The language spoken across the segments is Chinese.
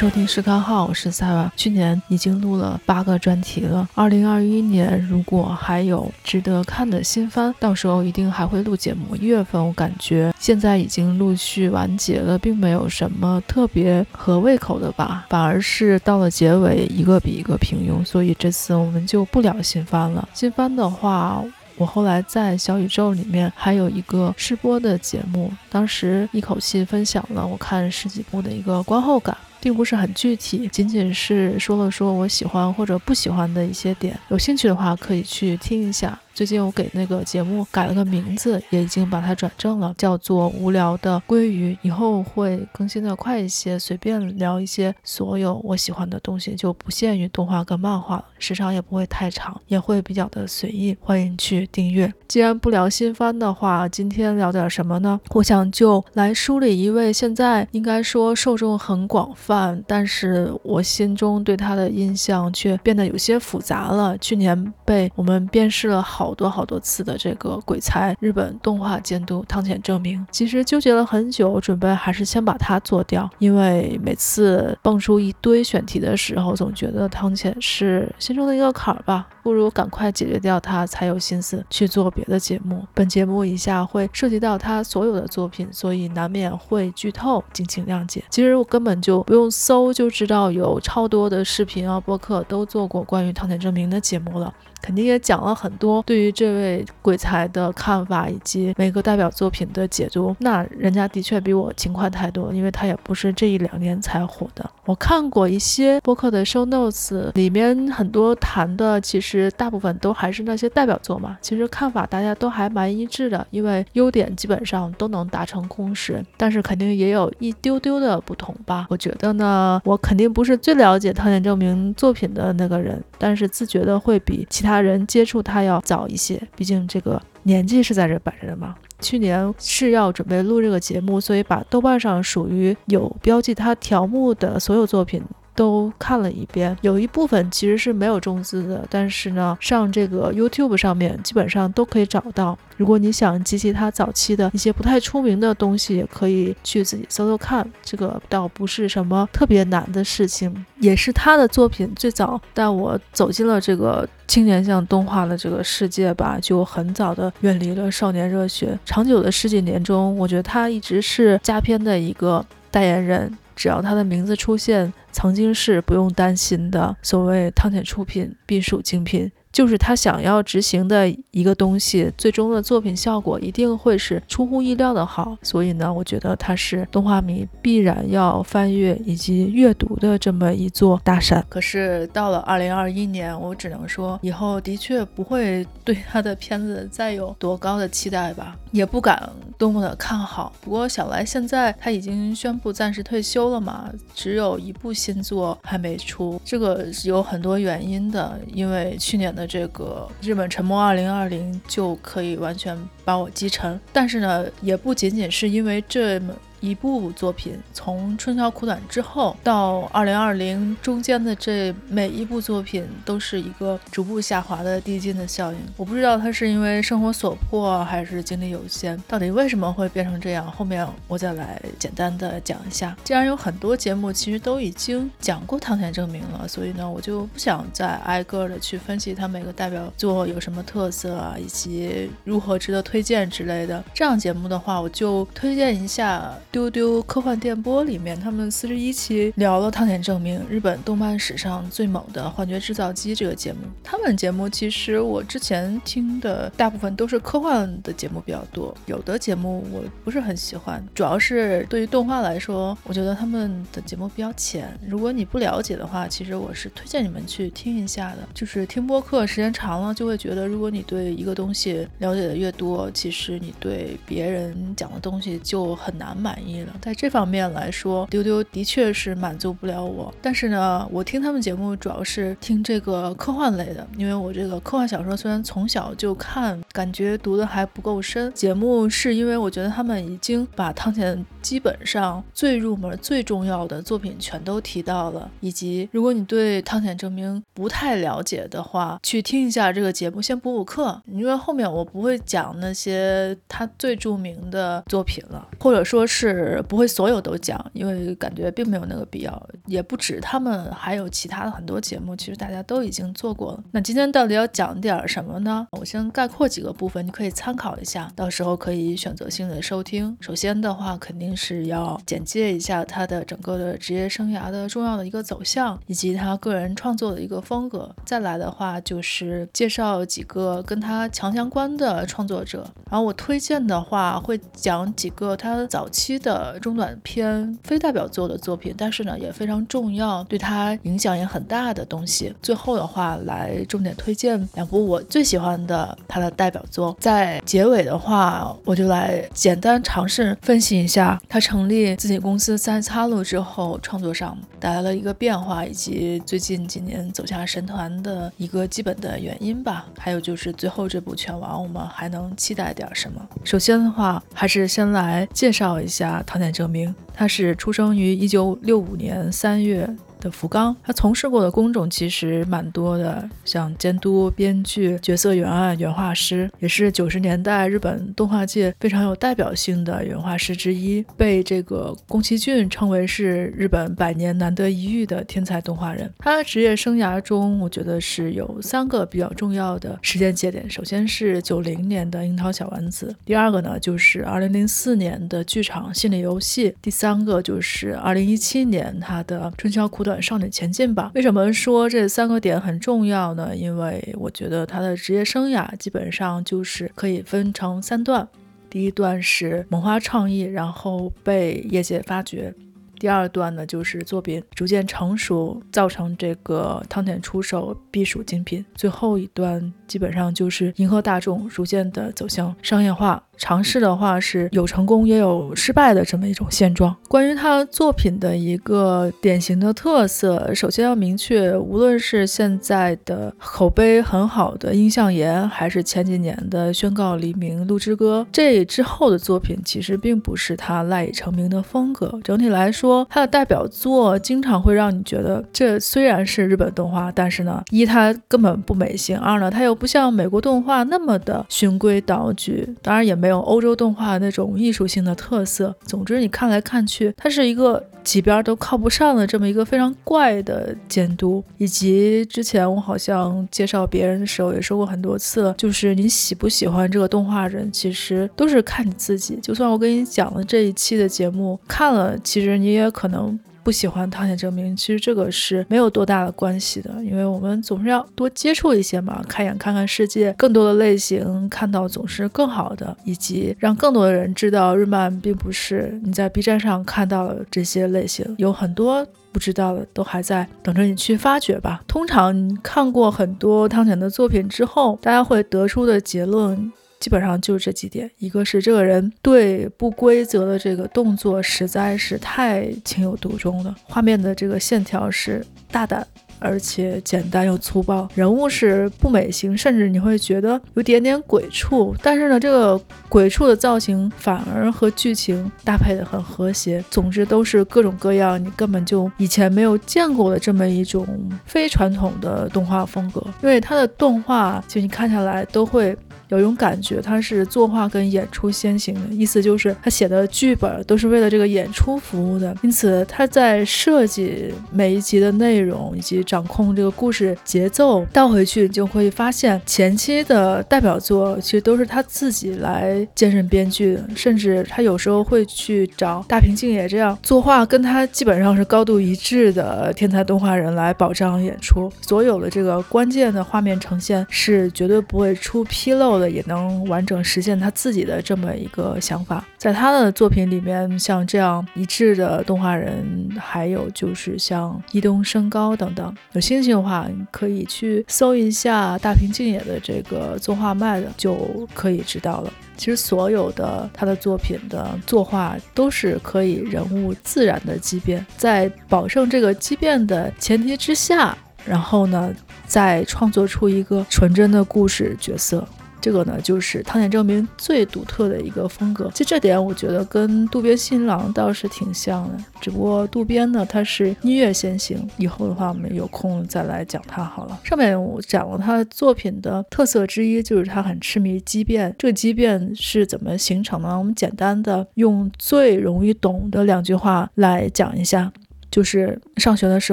收听试看号，我是塞瓦。去年已经录了八个专题了，二零二一年如果还有值得看的新番，到时候一定还会录节目。一月份我感觉现在已经陆续完结了，并没有什么特别合胃口的吧，反而是到了结尾一个比一个平庸。所以这次我们就不聊新番了。新番的话。我后来在小宇宙里面还有一个试播的节目，当时一口气分享了我看十几部的一个观后感，并不是很具体，仅仅是说了说我喜欢或者不喜欢的一些点。有兴趣的话可以去听一下。最近我给那个节目改了个名字，也已经把它转正了，叫做《无聊的鲑鱼》。以后会更新的快一些，随便聊一些所有我喜欢的东西，就不限于动画跟漫画了，时长也不会太长，也会比较的随意。欢迎去订阅。既然不聊新番的话，今天聊点什么呢？我想就来梳理一位现在应该说受众很广泛，但是我心中对他的印象却变得有些复杂了。去年被我们鞭尸了好。好多好多次的这个鬼才日本动画监督汤浅政明，其实纠结了很久，准备还是先把它做掉，因为每次蹦出一堆选题的时候，总觉得汤浅是心中的一个坎儿吧，不如赶快解决掉它，才有心思去做别的节目。本节目以下会涉及到他所有的作品，所以难免会剧透，敬请谅解。其实我根本就不用搜就知道，有超多的视频啊、播客都做过关于汤浅政明的节目了。肯定也讲了很多对于这位鬼才的看法，以及每个代表作品的解读。那人家的确比我勤快太多，因为他也不是这一两年才火的。我看过一些播客的 show notes，里面很多谈的其实大部分都还是那些代表作嘛。其实看法大家都还蛮一致的，因为优点基本上都能达成共识，但是肯定也有一丢丢的不同吧。我觉得呢，我肯定不是最了解汤浅证明作品的那个人，但是自觉的会比其他。他人接触他要早一些，毕竟这个年纪是在这摆着的嘛。去年是要准备录这个节目，所以把豆瓣上属于有标记他条目的所有作品。都看了一遍，有一部分其实是没有中字的，但是呢，上这个 YouTube 上面基本上都可以找到。如果你想集齐他早期的一些不太出名的东西，也可以去自己搜搜看，这个倒不是什么特别难的事情。也是他的作品最早带我走进了这个青年向动画的这个世界吧，就很早的远离了少年热血。长久的十几年中，我觉得他一直是佳片的一个代言人。只要他的名字出现，曾经是不用担心的。所谓汤浅出品，必属精品。就是他想要执行的一个东西，最终的作品效果一定会是出乎意料的好。所以呢，我觉得它是动画迷必然要翻阅以及阅读的这么一座大山。可是到了二零二一年，我只能说，以后的确不会对他的片子再有多高的期待吧，也不敢多么的看好。不过想来现在他已经宣布暂时退休了嘛，只有一部新作还没出，这个是有很多原因的，因为去年的。这个日本沉没二零二零就可以完全把我击沉，但是呢，也不仅仅是因为这么。一部作品从春宵苦短之后到二零二零中间的这每一部作品都是一个逐步下滑的递进的效应。我不知道他是因为生活所迫还是精力有限，到底为什么会变成这样？后面我再来简单的讲一下。既然有很多节目其实都已经讲过汤浅证明了，所以呢，我就不想再挨个的去分析他每个代表作有什么特色啊，以及如何值得推荐之类的。这样节目的话，我就推荐一下。丢丢科幻电波里面，他们四十一期聊了汤浅证明日本动漫史上最猛的幻觉制造机这个节目。他们节目其实我之前听的大部分都是科幻的节目比较多，有的节目我不是很喜欢，主要是对于动画来说，我觉得他们的节目比较浅。如果你不了解的话，其实我是推荐你们去听一下的。就是听播客时间长了，就会觉得如果你对一个东西了解的越多，其实你对别人讲的东西就很难买。意了。在这方面来说，丢丢的确是满足不了我。但是呢，我听他们节目主要是听这个科幻类的，因为我这个科幻小说虽然从小就看，感觉读的还不够深。节目是因为我觉得他们已经把汤浅基本上最入门、最重要的作品全都提到了，以及如果你对汤浅证明不太了解的话，去听一下这个节目，先补补课，因为后面我不会讲那些他最著名的作品了，或者说是是不会所有都讲，因为感觉并没有那个必要，也不止他们，还有其他的很多节目，其实大家都已经做过了。那今天到底要讲点什么呢？我先概括几个部分，你可以参考一下，到时候可以选择性的收听。首先的话，肯定是要简介一下他的整个的职业生涯的重要的一个走向，以及他个人创作的一个风格。再来的话，就是介绍几个跟他强相关的创作者。然后我推荐的话，会讲几个他早期的中短篇非代表作的作品，但是呢也非常重要，对他影响也很大的东西。最后的话，来重点推荐两部我最喜欢的他的代表作。在结尾的话，我就来简单尝试分析一下他成立自己公司三叉路之后，创作上带来了一个变化，以及最近几年走下神坛的一个基本的原因吧。还有就是最后这部拳王，我们还能期待点什么？首先的话，还是先来介绍一下汤浅政明，他是出生于一九六五年三月。的福冈，他从事过的工种其实蛮多的，像监督、编剧、角色原案、原画师，也是九十年代日本动画界非常有代表性的原画师之一，被这个宫崎骏称为是日本百年难得一遇的天才动画人。他的职业生涯中，我觉得是有三个比较重要的时间节点，首先是九零年的《樱桃小丸子》，第二个呢就是二零零四年的剧场《心理游戏》，第三个就是二零一七年他的《春宵苦短》。少女前进吧。为什么说这三个点很重要呢？因为我觉得他的职业生涯基本上就是可以分成三段。第一段是萌发创意，然后被业界发掘；第二段呢，就是作品逐渐成熟，造成这个汤浅出手必属精品；最后一段基本上就是迎合大众，逐渐的走向商业化。尝试的话是有成功也有失败的这么一种现状。关于他作品的一个典型的特色，首先要明确，无论是现在的口碑很好的《映像研》，还是前几年的《宣告黎明》《鹿之歌》，这之后的作品其实并不是他赖以成名的风格。整体来说，他的代表作经常会让你觉得，这虽然是日本动画，但是呢，一它根本不美型，二呢，它又不像美国动画那么的循规蹈矩，当然也没有。欧洲动画那种艺术性的特色。总之，你看来看去，它是一个几边都靠不上的这么一个非常怪的监督。以及之前我好像介绍别人的时候也说过很多次，就是你喜不喜欢这个动画人，其实都是看你自己。就算我跟你讲了这一期的节目，看了，其实你也可能。不喜欢汤浅证明，其实这个是没有多大的关系的，因为我们总是要多接触一些嘛，开眼看看世界，更多的类型看到总是更好的，以及让更多的人知道日漫并不是你在 B 站上看到的这些类型，有很多不知道的都还在等着你去发掘吧。通常看过很多汤浅的作品之后，大家会得出的结论。基本上就是这几点，一个是这个人对不规则的这个动作实在是太情有独钟了，画面的这个线条是大胆而且简单又粗暴，人物是不美型，甚至你会觉得有点点鬼畜，但是呢，这个鬼畜的造型反而和剧情搭配得很和谐。总之都是各种各样你根本就以前没有见过的这么一种非传统的动画风格，因为它的动画就你看下来都会。有一种感觉，他是作画跟演出先行的，意思就是他写的剧本都是为了这个演出服务的，因此他在设计每一集的内容以及掌控这个故事节奏，倒回去你就会发现前期的代表作其实都是他自己来兼任编剧，甚至他有时候会去找大平静也这样作画跟他基本上是高度一致的天才动画人来保障演出，所有的这个关键的画面呈现是绝对不会出纰漏也能完整实现他自己的这么一个想法。在他的作品里面，像这样一致的动画人，还有就是像伊东升高等等。有兴趣的话，可以去搜一下大平静也的这个作画脉的，就可以知道了。其实所有的他的作品的作画都是可以人物自然的畸变，在保证这个畸变的前提之下，然后呢，再创作出一个纯真的故事角色。这个呢，就是汤浅政明最独特的一个风格。其实这点我觉得跟渡边新郎倒是挺像的，只不过渡边呢，他是音乐先行。以后的话，我们有空再来讲他好了。上面我讲了他作品的特色之一，就是他很痴迷畸变。这个畸变是怎么形成的？我们简单的用最容易懂的两句话来讲一下。就是上学的时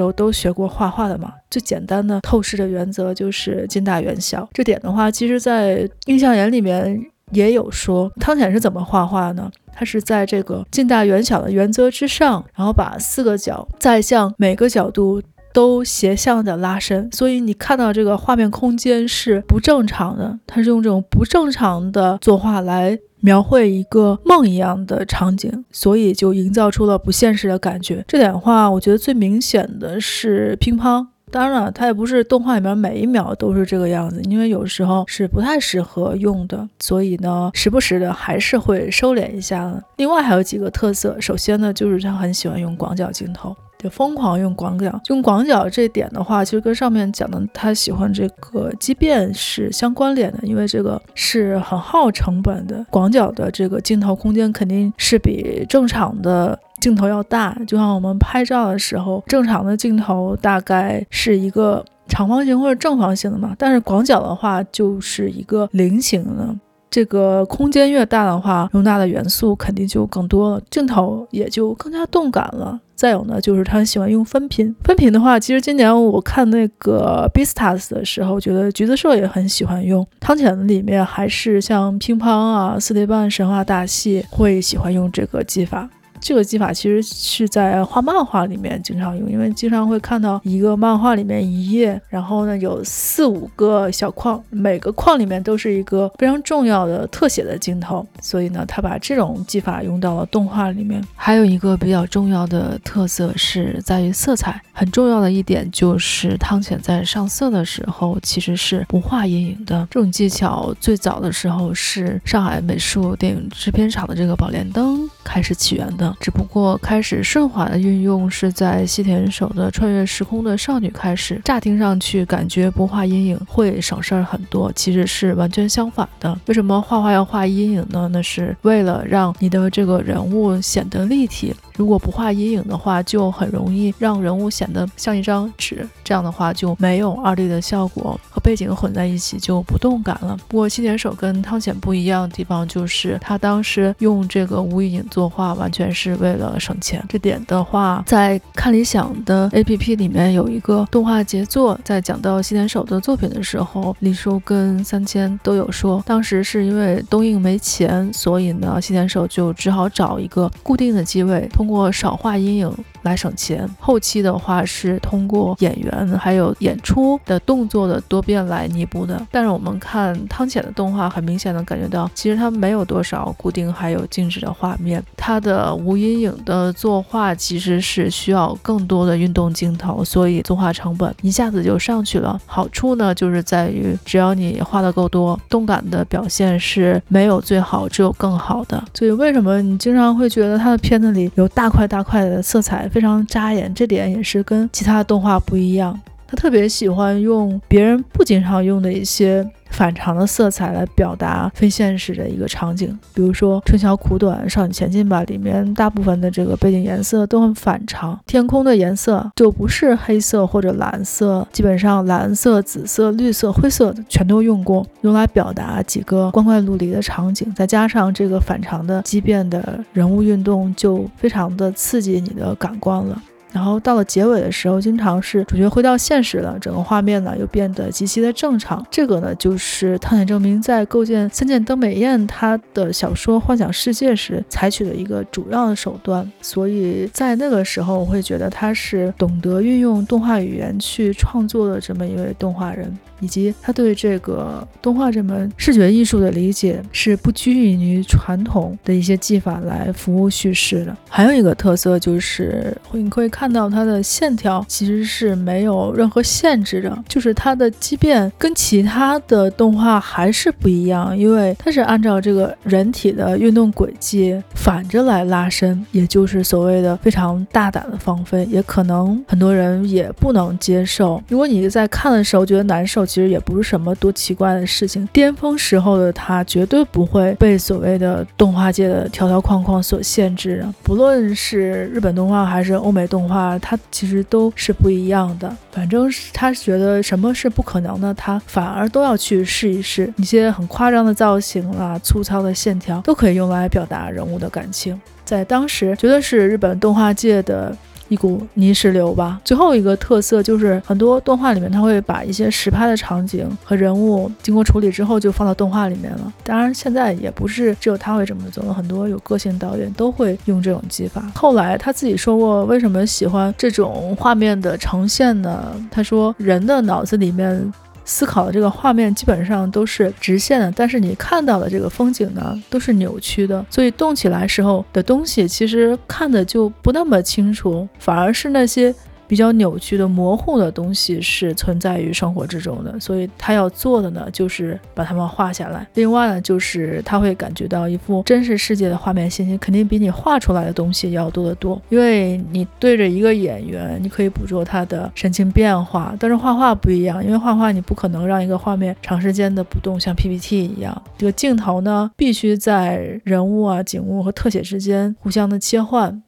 候都学过画画的嘛，最简单的透视的原则就是近大远小。这点的话，其实在印象研里面也有说，汤浅是怎么画画呢？他是在这个近大远小的原则之上，然后把四个角再向每个角度都斜向的拉伸，所以你看到这个画面空间是不正常的，它是用这种不正常的作画来。描绘一个梦一样的场景，所以就营造出了不现实的感觉。这点的话，我觉得最明显的是乒乓。当然了，它也不是动画里面每一秒都是这个样子，因为有时候是不太适合用的，所以呢，时不时的还是会收敛一下的。另外还有几个特色，首先呢，就是他很喜欢用广角镜头。就疯狂用广角，用广角这点的话，其实跟上面讲的他喜欢这个畸变是相关联的，因为这个是很耗成本的。广角的这个镜头空间肯定是比正常的镜头要大，就像我们拍照的时候，正常的镜头大概是一个长方形或者正方形的嘛，但是广角的话就是一个菱形的。这个空间越大的话，容纳的元素肯定就更多了，镜头也就更加动感了。再有呢，就是他很喜欢用分频。分频的话，其实今年我看那个 Bistas 的时候，觉得橘子社也很喜欢用。汤浅里面还是像乒乓啊、四叠半神话大戏会喜欢用这个技法。这个技法其实是在画漫画里面经常用，因为经常会看到一个漫画里面一页，然后呢有四五个小框，每个框里面都是一个非常重要的特写的镜头，所以呢，他把这种技法用到了动画里面。还有一个比较重要的特色是在于色彩，很重要的一点就是汤浅在上色的时候其实是不画阴影的。这种技巧最早的时候是上海美术电影制片厂的这个宝莲灯开始起源的。只不过开始顺滑的运用是在西田守的穿越时空的少女开始，乍听上去感觉不画阴影会省事儿很多，其实是完全相反的。为什么画画要画阴影呢？那是为了让你的这个人物显得立体。如果不画阴影的话，就很容易让人物显得像一张纸，这样的话就没有二 D 的效果，和背景混在一起就不动感了。不过新田守跟汤浅不一样的地方就是，他当时用这个无阴影作画，完全是为了省钱。这点的话，在看理想的 APP 里面有一个动画杰作，在讲到细田守的作品的时候，李叔跟三千都有说，当时是因为东映没钱，所以呢，细田守就只好找一个固定的机位，通。通过少画阴影来省钱，后期的话是通过演员还有演出的动作的多变来弥补的。但是我们看汤浅的动画，很明显的感觉到，其实它没有多少固定还有静止的画面，它的无阴影的作画其实是需要更多的运动镜头，所以作画成本一下子就上去了。好处呢，就是在于只要你画的够多，动感的表现是没有最好，只有更好的。所以为什么你经常会觉得他的片子里有？大块大块的色彩非常扎眼，这点也是跟其他的动画不一样。他特别喜欢用别人不经常用的一些。反常的色彩来表达非现实的一个场景，比如说《春宵苦短》《少女前进吧》里面大部分的这个背景颜色都很反常，天空的颜色就不是黑色或者蓝色，基本上蓝色、紫色、绿色、灰色的全都用过，用来表达几个光怪陆离的场景，再加上这个反常的畸变的人物运动，就非常的刺激你的感官了。然后到了结尾的时候，经常是主角回到现实了，整个画面呢又变得极其的正常。这个呢，就是汤浅证明在构建三见登美彦他的小说《幻想世界》时采取的一个主要的手段。所以在那个时候，我会觉得他是懂得运用动画语言去创作的这么一位动画人。以及他对这个动画这门视觉艺术的理解是不拘泥于传统的一些技法来服务叙事的。还有一个特色就是，你可以看到它的线条其实是没有任何限制的，就是它的畸变跟其他的动画还是不一样，因为它是按照这个人体的运动轨迹反着来拉伸，也就是所谓的非常大胆的放飞，也可能很多人也不能接受。如果你在看的时候觉得难受，其实也不是什么多奇怪的事情。巅峰时候的他绝对不会被所谓的动画界的条条框框所限制的。不论是日本动画还是欧美动画，他其实都是不一样的。反正是他觉得什么是不可能的，他反而都要去试一试。一些很夸张的造型啦、粗糙的线条，都可以用来表达人物的感情。在当时，绝对是日本动画界的。一股泥石流吧。最后一个特色就是，很多动画里面他会把一些实拍的场景和人物经过处理之后就放到动画里面了。当然，现在也不是只有他会这么做，很多有个性导演都会用这种技法。后来他自己说过，为什么喜欢这种画面的呈现呢？他说，人的脑子里面。思考的这个画面基本上都是直线的，但是你看到的这个风景呢，都是扭曲的，所以动起来时候的东西其实看的就不那么清楚，反而是那些。比较扭曲的、模糊的东西是存在于生活之中的，所以他要做的呢，就是把它们画下来。另外呢，就是他会感觉到一幅真实世界的画面信息，肯定比你画出来的东西要多得多。因为你对着一个演员，你可以捕捉他的神情变化，但是画画不一样，因为画画你不可能让一个画面长时间的不动，像 PPT 一样。这个镜头呢，必须在人物啊、景物和特写之间互相的切换，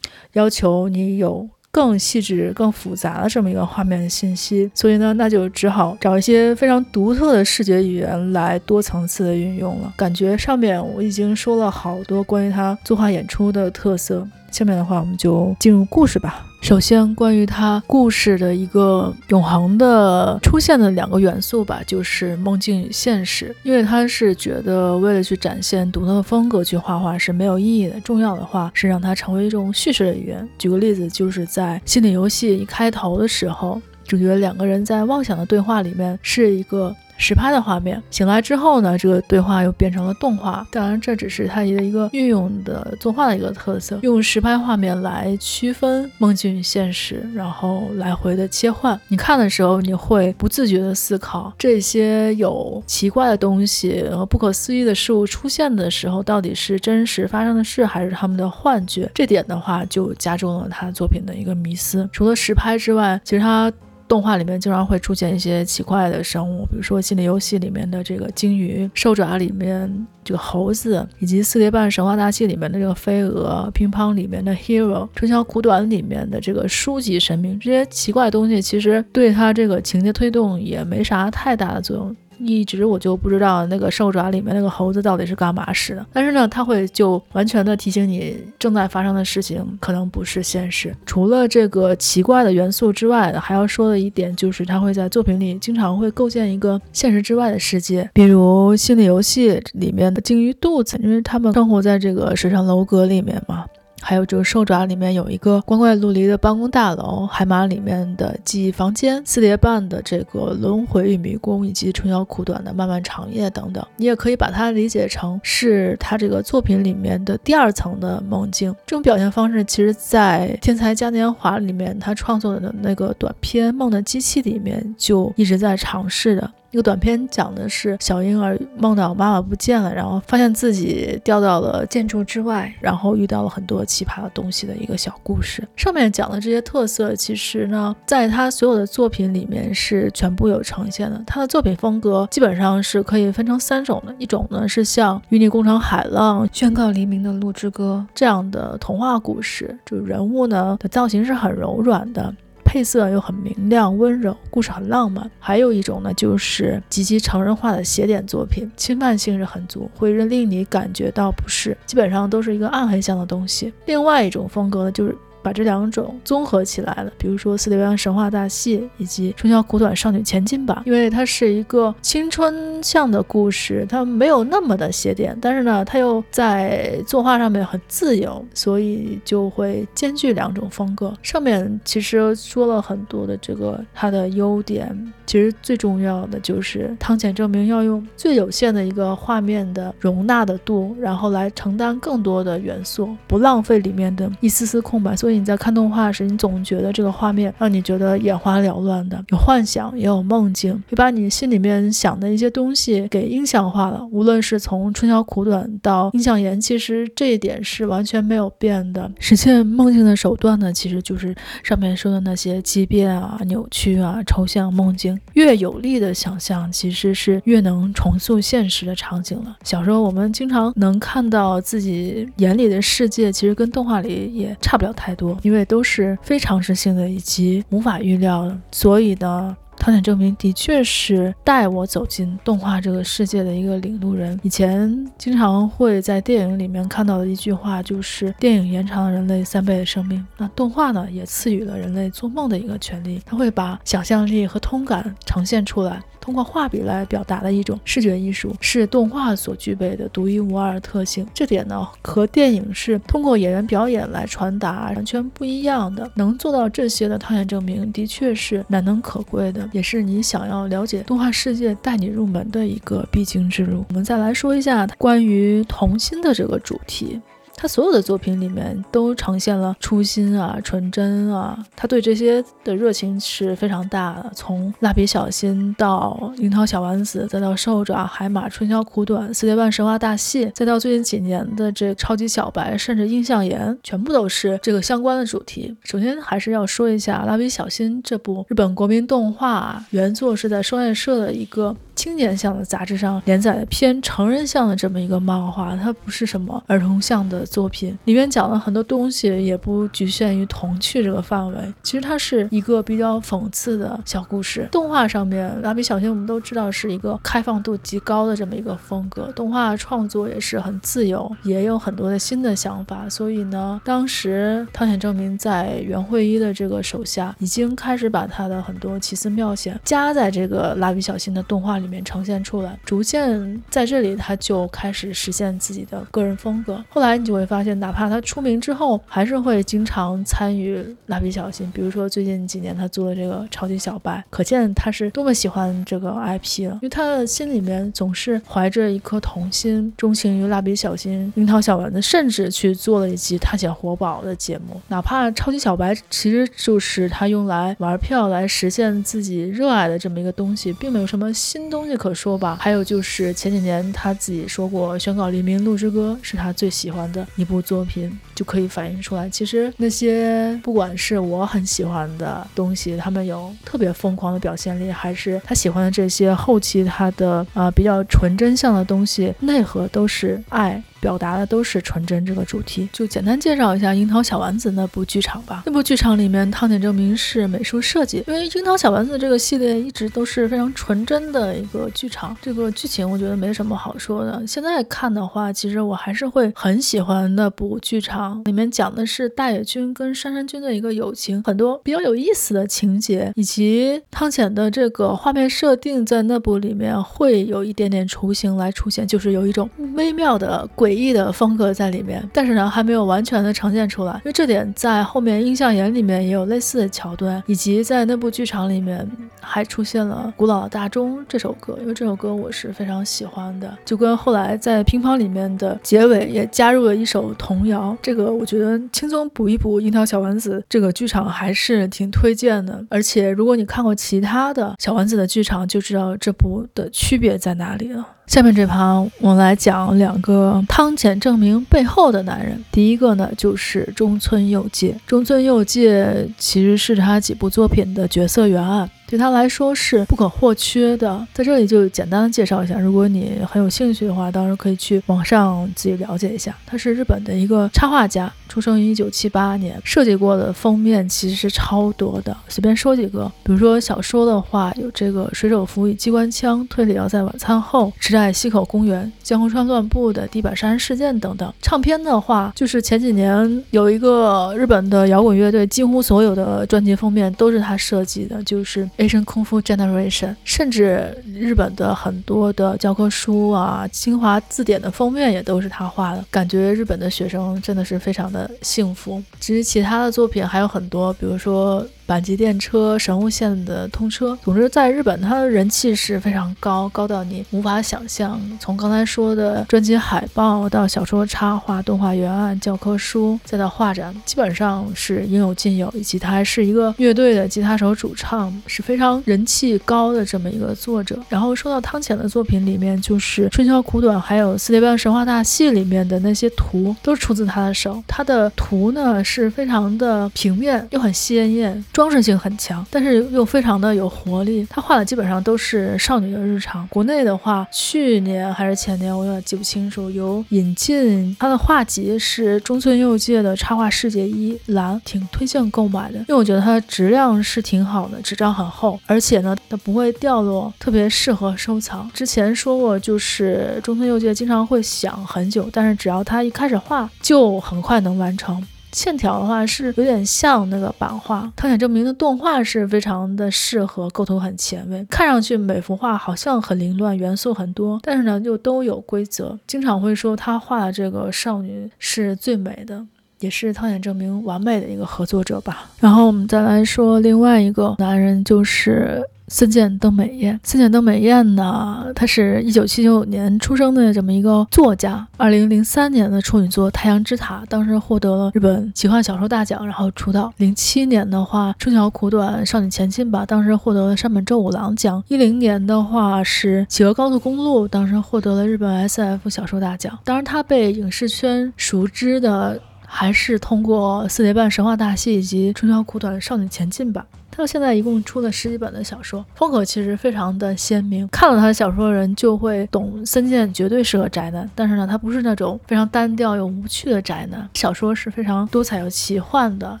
要求你有。更细致、更复杂的这么一个画面的信息，所以呢，那就只好找一些非常独特的视觉语言来多层次的运用了。感觉上面我已经说了好多关于他作画演出的特色。下面的话，我们就进入故事吧。首先，关于他故事的一个永恒的出现的两个元素吧，就是梦境与现实。因为他是觉得，为了去展现独特的风格去画画是没有意义的，重要的话是让它成为一种叙事的语言。举个例子，就是在《心理游戏》一开头的时候，主角两个人在妄想的对话里面是一个。实拍的画面，醒来之后呢，这个对话又变成了动画。当然，这只是它的一个运用的作画的一个特色，用实拍画面来区分梦境与现实，然后来回的切换。你看的时候，你会不自觉的思考，这些有奇怪的东西和不可思议的事物出现的时候，到底是真实发生的事，还是他们的幻觉？这点的话，就加重了他作品的一个迷思。除了实拍之外，其实他。动画里面经常会出现一些奇怪的生物，比如说《心理游戏》里面的这个鲸鱼，《兽爪》里面这个猴子，以及《四叠半神话大戏》里面的这个飞蛾，《乒乓》里面的 Hero，《春宵苦短》里面的这个书籍神明，这些奇怪的东西其实对它这个情节推动也没啥太大的作用。一直我就不知道那个兽爪里面那个猴子到底是干嘛使的，但是呢，他会就完全的提醒你正在发生的事情可能不是现实。除了这个奇怪的元素之外，还要说的一点就是他会在作品里经常会构建一个现实之外的世界，比如《心理游戏》里面的鲸鱼肚子，因为他们生活在这个水上楼阁里面嘛。还有这个兽爪里面有一个光怪陆离的办公大楼，海马里面的记忆房间，四叠半的这个轮回与迷宫，以及春宵苦短的漫漫长夜等等，你也可以把它理解成是他这个作品里面的第二层的梦境。这种表现方式，其实在《天才嘉年华》里面他创作的那个短片《梦的机器》里面就一直在尝试的。一个短片讲的是小婴儿梦到妈妈不见了，然后发现自己掉到了建筑之外，然后遇到了很多奇葩的东西的一个小故事。上面讲的这些特色，其实呢，在他所有的作品里面是全部有呈现的。他的作品风格基本上是可以分成三种的，一种呢是像《与你共乘海浪》《宣告黎明的鹿之歌》这样的童话故事，就是人物呢的造型是很柔软的。配色又很明亮温柔，故事很浪漫。还有一种呢，就是极其成人化的写点作品，侵犯性是很足，会令你感觉到不适，基本上都是一个暗黑向的东西。另外一种风格呢，就是把这两种综合起来了。比如说《斯德哥尔神话大戏》以及《春宵苦短，少女前进吧》，因为它是一个青春向的故事，它没有那么的写点，但是呢，它又在作画上面很自由，所以就会兼具两种风格。上面其实说了很多的这个它的优点，其实最重要的就是汤浅证明要用最有限的一个画面的容纳的度，然后来承担更多的元素，不浪费里面的一丝丝空白。所以你在看动画时，你总觉得这个画面让你觉得眼花缭乱的，有幻想，也有梦境，你把你心里面想的一些东西给印象化了。无论是从春宵苦短到阴向言，其实这一点是完全没有变的。实现梦境的手段呢，其实就是上面说的那些畸变啊、扭曲啊、抽象梦境。越有力的想象，其实是越能重塑现实的场景了。小时候我们经常能看到自己眼里的世界，其实跟动画里也差不了太多，因为都是非常实性的以及无法预料的。所以呢，汤浅证明的确是带我走进动画这个世界的一个领路人。以前经常会在电影里面看到的一句话，就是电影延长了人类三倍的生命，那动画呢，也赐予了人类做梦的一个权利。它会把想象力和通感呈现出来。通过画笔来表达的一种视觉艺术，是动画所具备的独一无二的特性。这点呢，和电影是通过演员表演来传达完全不一样的。能做到这些的汤浅政明，的确是难能可贵的，也是你想要了解动画世界带你入门的一个必经之路。我们再来说一下关于童心的这个主题。他所有的作品里面都呈现了初心啊、纯真啊，他对这些的热情是非常大的。从蜡笔小新到樱桃小丸子，再到兽爪、海马、春宵苦短、世界版神话大戏，再到最近几年的这超级小白，甚至印象研，全部都是这个相关的主题。首先还是要说一下蜡笔小新这部日本国民动画，原作是在双叶社的一个。青年向的杂志上连载的偏成人向的这么一个漫画，它不是什么儿童向的作品，里面讲了很多东西，也不局限于童趣这个范围。其实它是一个比较讽刺的小故事。动画上面，蜡笔小新我们都知道是一个开放度极高的这么一个风格，动画创作也是很自由，也有很多的新的想法。所以呢，当时汤浅政明在原绘一的这个手下，已经开始把他的很多奇思妙想加在这个蜡笔小新的动画里面呈现出来，逐渐在这里他就开始实现自己的个人风格。后来你就会发现，哪怕他出名之后，还是会经常参与蜡笔小新。比如说最近几年他做的这个超级小白，可见他是多么喜欢这个 IP 了。因为他的心里面总是怀着一颗童心，钟情于蜡笔小新、樱桃小丸子，甚至去做了一集探险活宝的节目。哪怕超级小白其实就是他用来玩票来实现自己热爱的这么一个东西，并没有什么新东西可说吧。还有就是前几年他自己说过，《宣告黎明鹿之歌》是他最喜欢的一部作品，就可以反映出来。其实那些不管是我很喜欢的东西，他们有特别疯狂的表现力，还是他喜欢的这些后期他的啊、比较纯真相的东西，内核都是爱。表达的都是纯真这个主题，就简单介绍一下《樱桃小丸子》那部剧场吧。那部剧场里面，汤浅政明是美术设计，因为《樱桃小丸子》这个系列一直都是非常纯真的一个剧场。这个剧情我觉得没什么好说的。现在看的话，其实我还是会很喜欢那部剧场。里面讲的是大野君跟杉山君的一个友情，很多比较有意思的情节，以及汤浅的这个画面设定，在那部里面会有一点点雏形来出现，就是有一种微妙的诡。诡异的风格在里面，但是呢，还没有完全的呈现出来，因为这点在后面印象眼里面也有类似的桥段，以及在那部剧场里面还出现了《古老的大钟》这首歌，因为这首歌我是非常喜欢的，就跟后来在乒乓里面的结尾也加入了一首童谣，这个我觉得轻松补一补《樱桃小丸子》这个剧场还是挺推荐的，而且如果你看过其他的小丸子的剧场，就知道这部的区别在哪里了。下面这盘我来讲两个汤浅证明背后的男人。第一个呢，就是中村佑介。中村佑介其实是他几部作品的角色原案。对他来说是不可或缺的，在这里就简单的介绍一下。如果你很有兴趣的话，到时候可以去网上自己了解一下。他是日本的一个插画家，出生于一九七八年，设计过的封面其实是超多的。随便说几个，比如说小说的话，有这个《水手服与机关枪》、《推理要在晚餐后》、《池袋西口公园》、《江户川乱步的地板杀人事件等等。唱片的话，就是前几年有一个日本的摇滚乐队，几乎所有的专辑封面都是他设计的，就是 Asian Kung Fu Generation。甚至日本的很多的教科书啊、新华字典的封面也都是他画的，感觉日本的学生真的是非常的幸福。至于其他的作品还有很多，比如说。阪急电车、神户线的通车，总之在日本，它的人气是非常高，高到你无法想象。从刚才说的专辑海报到小说插画、动画原案、教科书，再到画展，基本上是应有尽有。以及他还是一个乐队的吉他手主唱，是非常人气高的这么一个作者。然后说到汤浅的作品里面，就是《春宵苦短》还有《四叠半神话大戏》里面的那些图，都是出自他的手。他的图呢是非常的平面，又很鲜艳。装饰性很强，但是又非常的有活力。他画的基本上都是少女的日常。国内的话，去年还是前年，我有点记不清楚。有引进他的画集是中村佑介的《插画世界一》蓝，挺推荐购买的，因为我觉得它质量是挺好的，纸张很厚，而且呢，它不会掉落，特别适合收藏。之前说过，就是中村佑介经常会想很久，但是只要他一开始画，就很快能完成。线条的话是有点像那个版画，汤浅政明的动画是非常的适合，构图很前卫，看上去每幅画好像很凌乱，元素很多，但是呢又都有规则。经常会说他画的这个少女是最美的，也是汤浅政明完美的一个合作者吧。然后我们再来说另外一个男人，就是。森见登美彦，森见登美彦呢，他是一九七九年出生的这么一个作家。二零零三年的处女作《太阳之塔》当时获得了日本奇幻小说大奖，然后出道。零七年的话，《春桥苦短，少女前进吧》当时获得了山本周五郎奖。一零年的话是《企鹅高速公路》，当时获得了日本 SF 小说大奖。当然，他被影视圈熟知的还是通过《四叠半神话大戏》以及《春宵苦短，少女前进吧》。他到现在一共出了十几本的小说，风格其实非常的鲜明。看了他的小说的人就会懂，森见绝对适合宅男。但是呢，他不是那种非常单调又无趣的宅男，小说是非常多彩又奇幻的，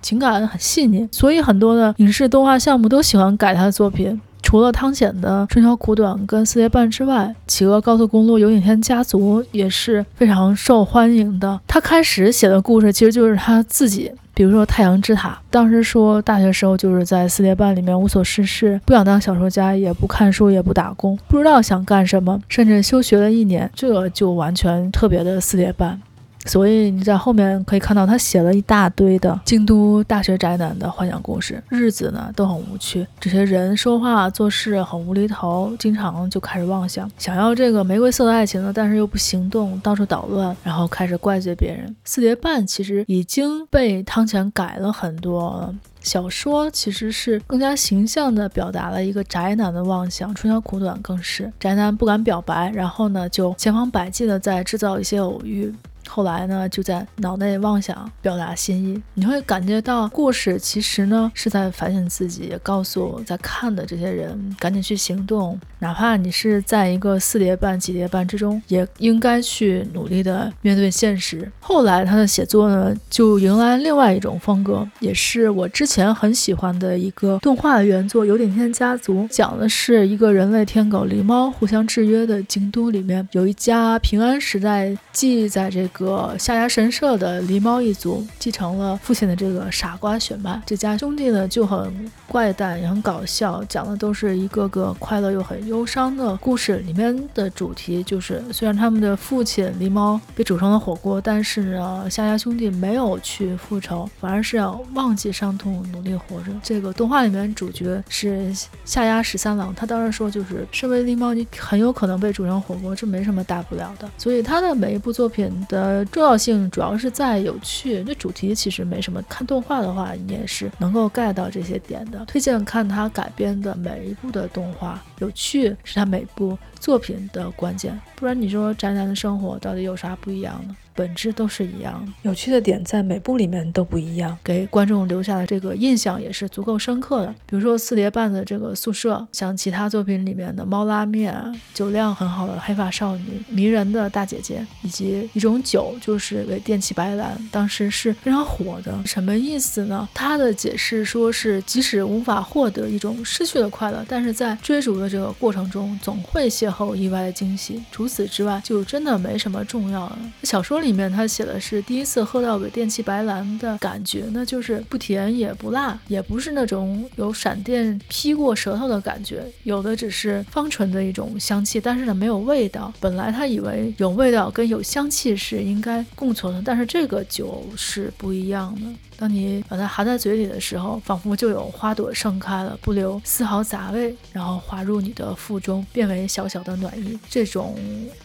情感很细腻。所以很多的影视动画项目都喜欢改他的作品。除了汤显的《春宵苦短》跟《四叠半》之外，《企鹅高速公路》、《有影天家族》也是非常受欢迎的。他开始写的故事其实就是他自己。比如说《太阳之塔》，当时说大学时候就是在四叠半里面无所事事，不想当小说家，也不看书，也不打工，不知道想干什么，甚至休学了一年，这就完全特别的四叠半。所以你在后面可以看到，他写了一大堆的京都大学宅男的幻想故事，日子呢都很无趣，这些人说话做事很无厘头，经常就开始妄想，想要这个玫瑰色的爱情呢，但是又不行动，到处捣乱，然后开始怪罪别人。四叠半其实已经被汤浅改了很多，小说其实是更加形象地表达了一个宅男的妄想，春宵苦短更是宅男不敢表白，然后呢就千方百计地在制造一些偶遇。后来呢，就在脑内妄想表达心意。你会感觉到故事其实呢是在反省自己，告诉在看的这些人赶紧去行动。哪怕你是在一个四叠半、几叠半之中，也应该去努力的面对现实。后来他的写作呢，就迎来另外一种风格，也是我之前很喜欢的一个动画的原作《有点天家族》，讲的是一个人类天狗狸猫互相制约的京都里面，有一家平安时代记在这个。个下鸭神社的狸猫一族继承了父亲的这个傻瓜血脉，这家兄弟呢就很怪诞也很搞笑，讲的都是一个个快乐又很忧伤的故事。里面的主题就是，虽然他们的父亲狸猫被煮成了火锅，但是呢，下鸭兄弟没有去复仇，反而是要忘记伤痛，努力活着。这个动画里面主角是下鸭十三郎，他当时说就是，身为狸猫，你很有可能被煮成火锅，这没什么大不了的。所以他的每一部作品的。呃，重要性主要是在有趣，那主题其实没什么。看动画的话，你也是能够 get 到这些点的。推荐看他改编的每一部的动画，有趣是他每部作品的关键。不然你说宅男的生活到底有啥不一样呢？本质都是一样。有趣的点在每部里面都不一样，给观众留下的这个印象也是足够深刻的。比如说四叠半的这个宿舍，像其他作品里面的猫拉面、酒量很好的黑发少女、迷人的大姐姐，以及一种酒，就是为电气白兰，当时是非常火的。什么意思呢？他的解释说是，即使无法获得一种失去的快乐，但是在追逐的这个过程中，总会邂逅意外的惊喜。除此之外，就真的没什么重要的。小说里里面他写的是第一次喝到的电器白兰的感觉，那就是不甜也不辣，也不是那种有闪电劈过舌头的感觉，有的只是芳醇的一种香气，但是呢没有味道。本来他以为有味道跟有香气是应该共存的，但是这个酒是不一样的。当你把它含在嘴里的时候，仿佛就有花朵盛开了，不留丝毫杂味，然后滑入你的腹中，变为小小的暖意。这种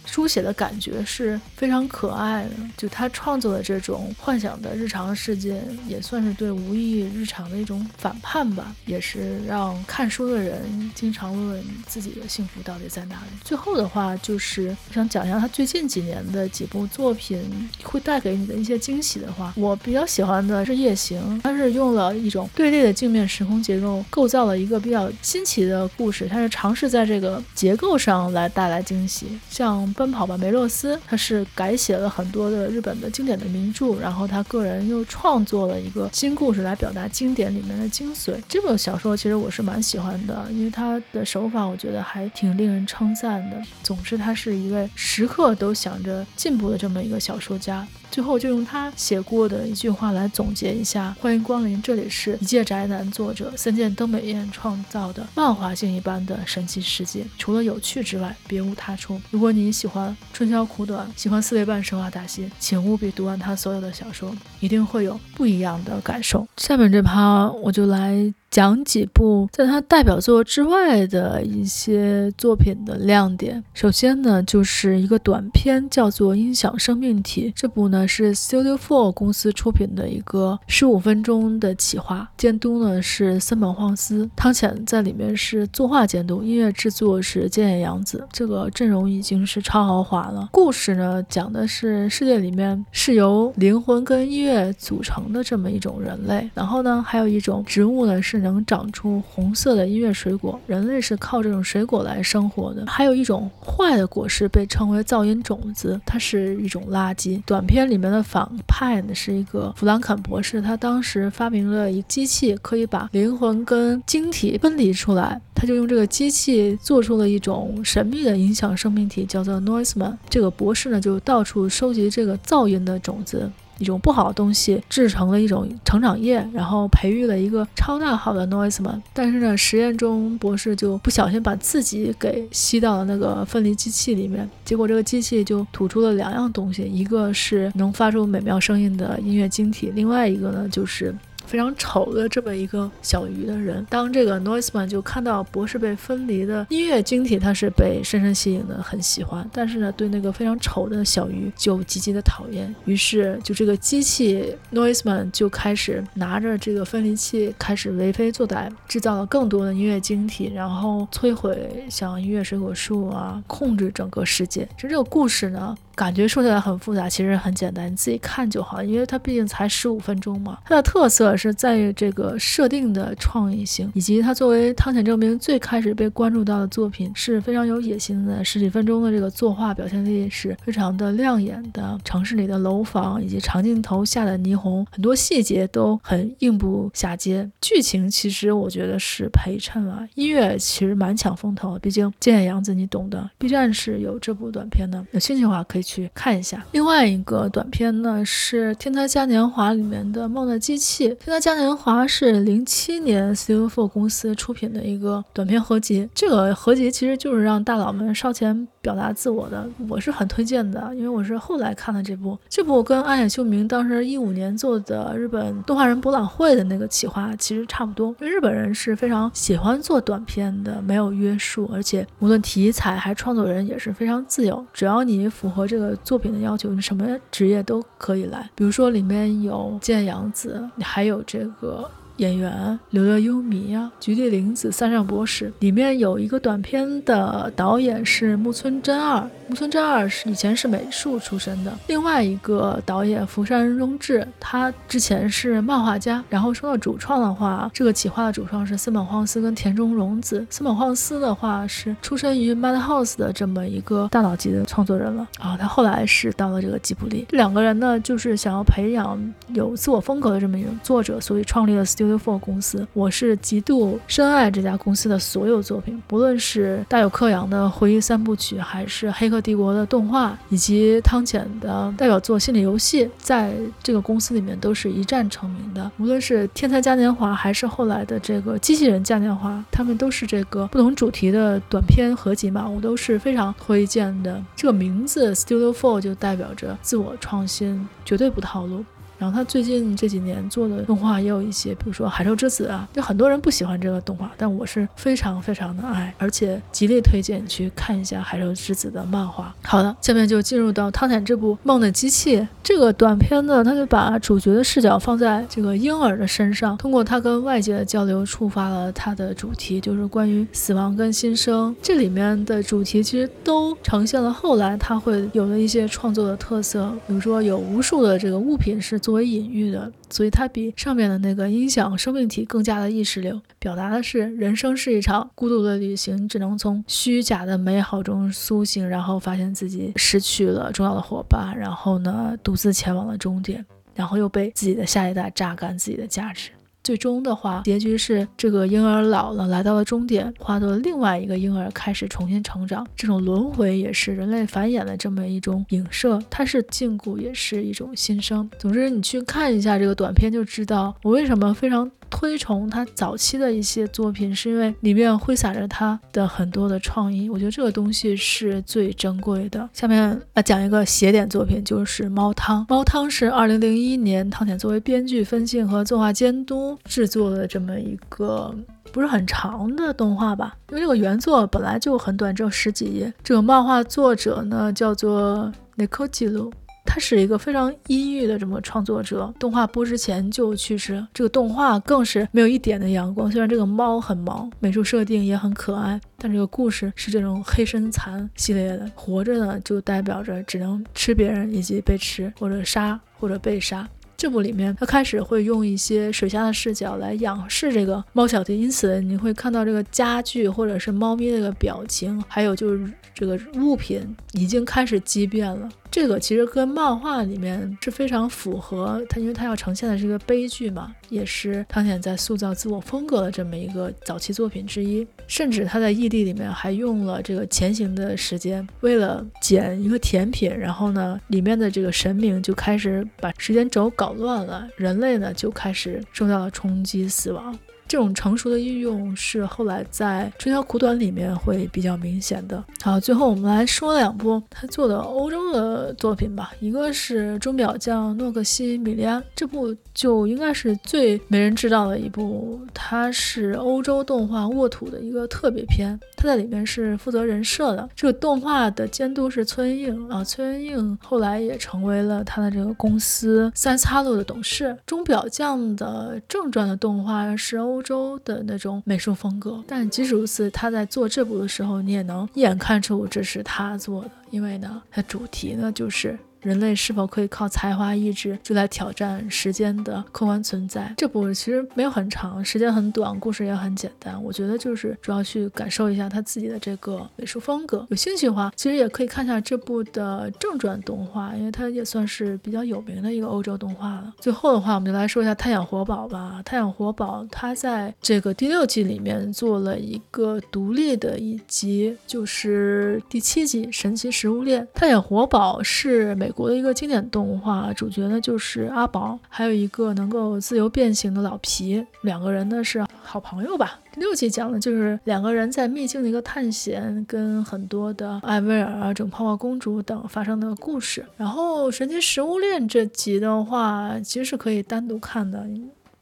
书写的感觉是非常可爱的。就他创作的这种幻想的日常世界，也算是对无意义日常的一种反叛吧，也是让看书的人经常问问自己的幸福到底在哪里。最后的话，就是想讲一下他最近几年的几部作品会带给你的一些惊喜的话，我比较喜欢的是。夜行，它是用了一种对立的镜面时空结构，构造了一个比较新奇的故事。它是尝试在这个结构上来带来惊喜。像《奔跑吧，梅洛斯》，它是改写了很多的日本的经典的名著，然后他个人又创作了一个新故事来表达经典里面的精髓。这本小说其实我是蛮喜欢的，因为它的手法我觉得还挺令人称赞的。总之，他是一位时刻都想着进步的这么一个小说家。最后就用他写过的一句话来总结一下：欢迎光临，这里是一介宅男作者三剑登美彦创造的漫画性一般的神奇世界，除了有趣之外，别无他处。如果你喜欢春宵苦短，喜欢四叠半神话大戏，请务必读完他所有的小说，一定会有不一样的感受。下面这趴我就来。讲几部在他代表作之外的一些作品的亮点。首先呢，就是一个短片，叫做《音响生命体》。这部呢是 Studio Four 公司出品的一个十五分钟的企划，监督呢是森本晃司，汤浅在里面是作画监督，音乐制作是建野洋子。这个阵容已经是超豪华了。故事呢讲的是世界里面是由灵魂跟音乐组成的这么一种人类，然后呢还有一种植物呢是。能长出红色的音乐水果，人类是靠这种水果来生活的。还有一种坏的果实被称为噪音种子，它是一种垃圾。短片里面的反派呢是一个弗兰肯博士，他当时发明了一机器，可以把灵魂跟晶体分离出来，他就用这个机器做出了一种神秘的影响生命体，叫做 Noiseman。这个博士呢就到处收集这个噪音的种子。一种不好的东西制成了一种成长液，然后培育了一个超大号的 Noiseman。但是呢，实验中博士就不小心把自己给吸到了那个分离机器里面，结果这个机器就吐出了两样东西，一个是能发出美妙声音的音乐晶体，另外一个呢就是。非常丑的这么一个小鱼的人，当这个 Noiseman 就看到博士被分离的音乐晶体，他是被深深吸引的，很喜欢。但是呢，对那个非常丑的小鱼就极其的讨厌。于是，就这个机器 Noiseman 就开始拿着这个分离器，开始为非作歹，制造了更多的音乐晶体，然后摧毁像音乐水果树啊，控制整个世界。其实这个故事呢。感觉说起来很复杂，其实很简单，你自己看就好。因为它毕竟才十五分钟嘛，它的特色是在于这个设定的创意性，以及它作为汤浅政明最开始被关注到的作品，是非常有野心的。十几分钟的这个作画表现力是非常的亮眼的，城市里的楼房以及长镜头下的霓虹，很多细节都很应不暇接。剧情其实我觉得是陪衬了，音乐其实蛮抢风头，毕竟菅野洋子你懂的。B 站是有这部短片的，有兴趣的话可以。去去看一下。另外一个短片呢，是《天才嘉年华》里面的《梦的机器》。《天才嘉年华》是零七年 Studio Four 公司出品的一个短片合集。这个合集其实就是让大佬们烧钱表达自我的，我是很推荐的，因为我是后来看的这部。这部跟安野秀明当时一五年做的日本动画人博览会的那个企划其实差不多。因为日本人是非常喜欢做短片的，没有约束，而且无论题材还是创作人也是非常自由，只要你符合这个作品的要求，你什么职业都可以来。比如说里面有建阳子，还有这个。演员柳乐优弥啊、菊地凛子、三上博史。里面有一个短片的导演是木村真二，木村真二是以前是美术出身的。另外一个导演福山荣治，他之前是漫画家。然后说到主创的话，这个企划的主创是森本晃司跟田中荣子。森本晃司的话是出身于 Madhouse 的这么一个大佬级的创作人了啊，他后来是到了这个吉卜力。这两个人呢，就是想要培养有自我风格的这么一种作者，所以创立了 Studio Studio Four 公司。我是极度深爱这家公司的所有作品，不论是大友克洋的回忆三部曲，还是《黑客帝国》的动画，以及汤浅的代表作《心理游戏》，在这个公司里面都是一战成名的。无论是《天才嘉年华》，还是后来的这个《机器人嘉年华》，他们都是这个不同主题的短片合集嘛，我都是非常推荐的。这个名字 Studio Four 就代表着自我创新，绝对不套路。然后他最近这几年做的动画也有一些，比如说《海兽之子》啊，就很多人不喜欢这个动画，但我是非常非常的爱，而且极力推荐去看一下《海兽之子》的漫画。好的，下面就进入到汤浅这部《梦的机器》这个短片呢，他就把主角的视角放在这个婴儿的身上，通过他跟外界的交流，触发了他的主题，就是关于死亡跟新生。这里面的主题其实都呈现了后来他会有的一些创作的特色，比如说有无数的这个物品是做。作为隐喻的，所以它比上面的那个音响生命体更加的意识流，表达的是人生是一场孤独的旅行，只能从虚假的美好中苏醒，然后发现自己失去了重要的伙伴，然后呢，独自前往了终点，然后又被自己的下一代榨干自己的价值。最终的话，结局是这个婴儿老了，来到了终点，化作了另外一个婴儿，开始重新成长。这种轮回也是人类繁衍的这么一种影射，它是禁锢，也是一种新生。总之，你去看一下这个短片，就知道我为什么非常。推崇他早期的一些作品，是因为里面挥洒着他的很多的创意，我觉得这个东西是最珍贵的。下面来讲一个邪典作品，就是《猫汤》。《猫汤》是二零零一年汤浅作为编剧、分镜和作画监督制作的这么一个不是很长的动画吧，因为这个原作本来就很短，只有十几页。这个漫画作者呢叫做内科纪录。他是一个非常阴郁的这么创作者，动画播之前就去世。这个动画更是没有一点的阳光，虽然这个猫很萌，美术设定也很可爱，但这个故事是这种黑身残系列的。活着呢，就代表着只能吃别人，以及被吃，或者杀，或者被杀。这部里面，他开始会用一些水下的视角来仰视这个猫小弟，因此你会看到这个家具或者是猫咪的这个表情，还有就是这个物品已经开始畸变了。这个其实跟漫画里面是非常符合它，因为它要呈现的是一个悲剧嘛，也是汤浅在塑造自我风格的这么一个早期作品之一。甚至他在异地里面还用了这个前行的时间，为了捡一个甜品，然后呢，里面的这个神明就开始把时间轴搞乱了，人类呢就开始受到了冲击死亡。这种成熟的应用是后来在《春宵苦短》里面会比较明显的。好，最后我们来说两部他做的欧洲的作品吧。一个是《钟表匠诺克西米利安》，这部就应该是最没人知道的一部。它是欧洲动画沃土的一个特别篇，他在里面是负责人设的。这个动画的监督是崔恩映啊，崔恩映后来也成为了他的这个公司 Science Hello 的董事。《钟表匠》的正传的动画是欧。欧洲的那种美术风格，但即使如此，他在做这部的时候，你也能一眼看出这是他做的，因为呢，他主题呢就是。人类是否可以靠才华意志就来挑战时间的客观存在？这部其实没有很长，时间很短，故事也很简单。我觉得就是主要去感受一下他自己的这个美术风格。有兴趣的话，其实也可以看下这部的正传动画，因为它也算是比较有名的一个欧洲动画了。最后的话，我们就来说一下《太阳活宝》吧。《太阳活宝》它在这个第六季里面做了一个独立的一集，就是第七集《神奇食物链》。《太阳活宝》是美。美国的一个经典动画，主角呢就是阿宝，还有一个能够自由变形的老皮，两个人呢是好朋友吧。第六集讲的就是两个人在秘境的一个探险，跟很多的艾薇儿啊、整泡泡公主等发生的故事。然后《神奇食物链》这集的话，其实是可以单独看的。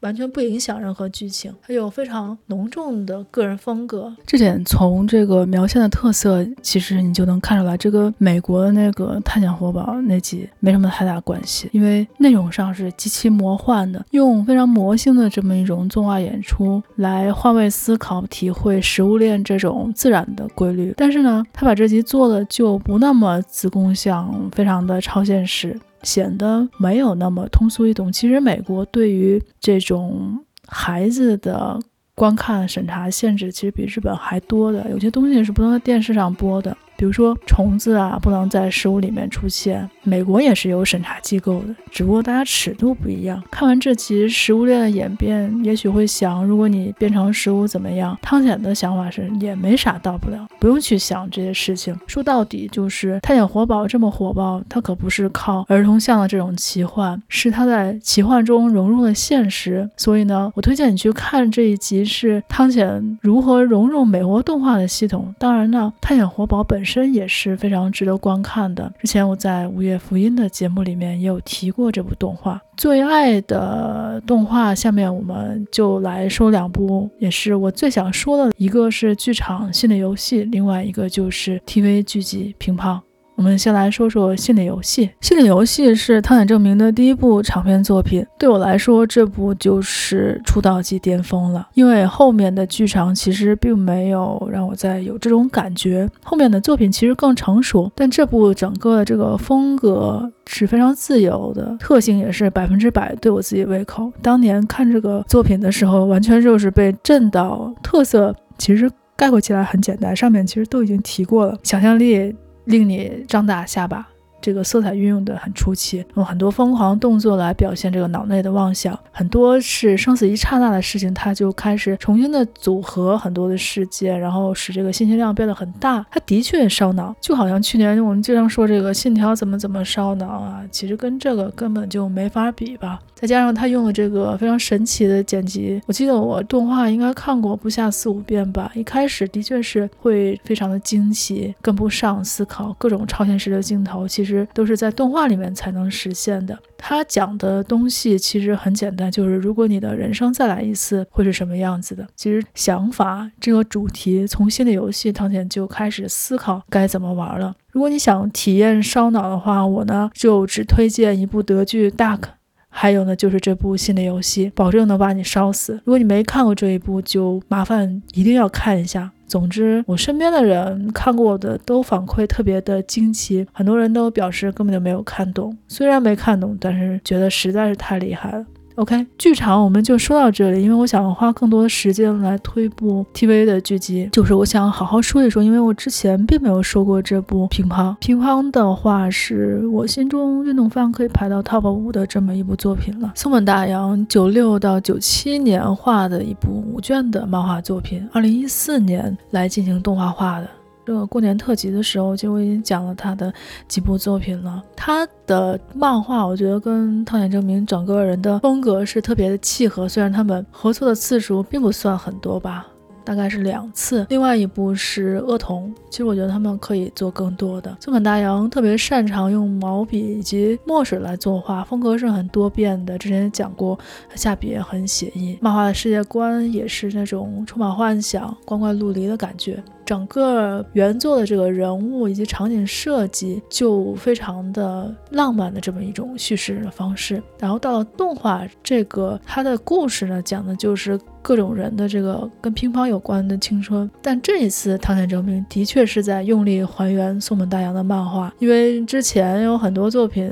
完全不影响任何剧情，它有非常浓重的个人风格。这点从这个描线的特色，其实你就能看出来，这个美国的那个探险活宝那集没什么太大关系，因为内容上是极其魔幻的，用非常魔性的这么一种动画演出来换位思考、体会食物链这种自然的规律。但是呢，他把这集做的就不那么子宫像，非常的超现实。显得没有那么通俗易懂。其实美国对于这种孩子的观看审查限制，其实比日本还多的。有些东西是不能在电视上播的。比如说虫子啊，不能在食物里面出现。美国也是有审查机构的，只不过大家尺度不一样。看完这集食物链的演变，也许会想，如果你变成食物怎么样？汤浅的想法是也没啥大不了，不用去想这些事情。说到底就是探险活宝这么火爆，它可不是靠儿童向的这种奇幻，是它在奇幻中融入了现实。所以呢，我推荐你去看这一集，是汤浅如何融入美国动画的系统。当然呢，探险活宝本身。身也是非常值得观看的。之前我在午夜福音的节目里面也有提过这部动画。最爱的动画，下面我们就来说两部，也是我最想说的，一个是剧场系列游戏，另外一个就是 TV 剧集乒乓。我们先来说说心理游戏。心理游戏是汤浅政明的第一部长篇作品，对我来说，这部就是出道即巅峰了。因为后面的剧场其实并没有让我再有这种感觉，后面的作品其实更成熟，但这部整个的这个风格是非常自由的，特性也是百分之百对我自己胃口。当年看这个作品的时候，完全就是被震到。特色其实概括起来很简单，上面其实都已经提过了，想象力。令你张大下巴。这个色彩运用的很出奇，用很多疯狂动作来表现这个脑内的妄想，很多是生死一刹那的事情，他就开始重新的组合很多的事件，然后使这个信息量变得很大。他的确烧脑，就好像去年我们经常说这个信条怎么怎么烧脑啊，其实跟这个根本就没法比吧。再加上他用了这个非常神奇的剪辑，我记得我动画应该看过不下四五遍吧。一开始的确是会非常的惊奇，跟不上思考各种超现实的镜头，其实。实都是在动画里面才能实现的。他讲的东西其实很简单，就是如果你的人生再来一次，会是什么样子的？其实想法这个主题从心理游戏汤浅就开始思考该怎么玩了。如果你想体验烧脑的话，我呢就只推荐一部德剧《Dark》，还有呢就是这部心理游戏，保证能把你烧死。如果你没看过这一部，就麻烦一定要看一下。总之，我身边的人看过的都反馈特别的惊奇，很多人都表示根本就没有看懂。虽然没看懂，但是觉得实在是太厉害了。OK，剧场我们就说到这里，因为我想花更多的时间来推一部 TV 的剧集，就是我想好好说一说，因为我之前并没有说过这部乒乓。乒乓的话是我心中运动番可以排到 Top 五的这么一部作品了。松本大洋九六到九七年画的一部五卷的漫画作品，二零一四年来进行动画化的。这个过年特辑的时候，就我已经讲了他的几部作品了。他的漫画，我觉得跟汤浅政明整个人的风格是特别的契合。虽然他们合作的次数并不算很多吧，大概是两次。另外一部是《恶童》，其实我觉得他们可以做更多的。松本大洋特别擅长用毛笔以及墨水来作画，风格是很多变的。之前也讲过，他下笔也很写意。漫画的世界观也是那种充满幻想、光怪陆离的感觉。整个原作的这个人物以及场景设计就非常的浪漫的这么一种叙事的方式，然后到了动画这个它的故事呢，讲的就是各种人的这个跟乒乓有关的青春。但这一次汤浅政明的确是在用力还原松本大洋的漫画，因为之前有很多作品。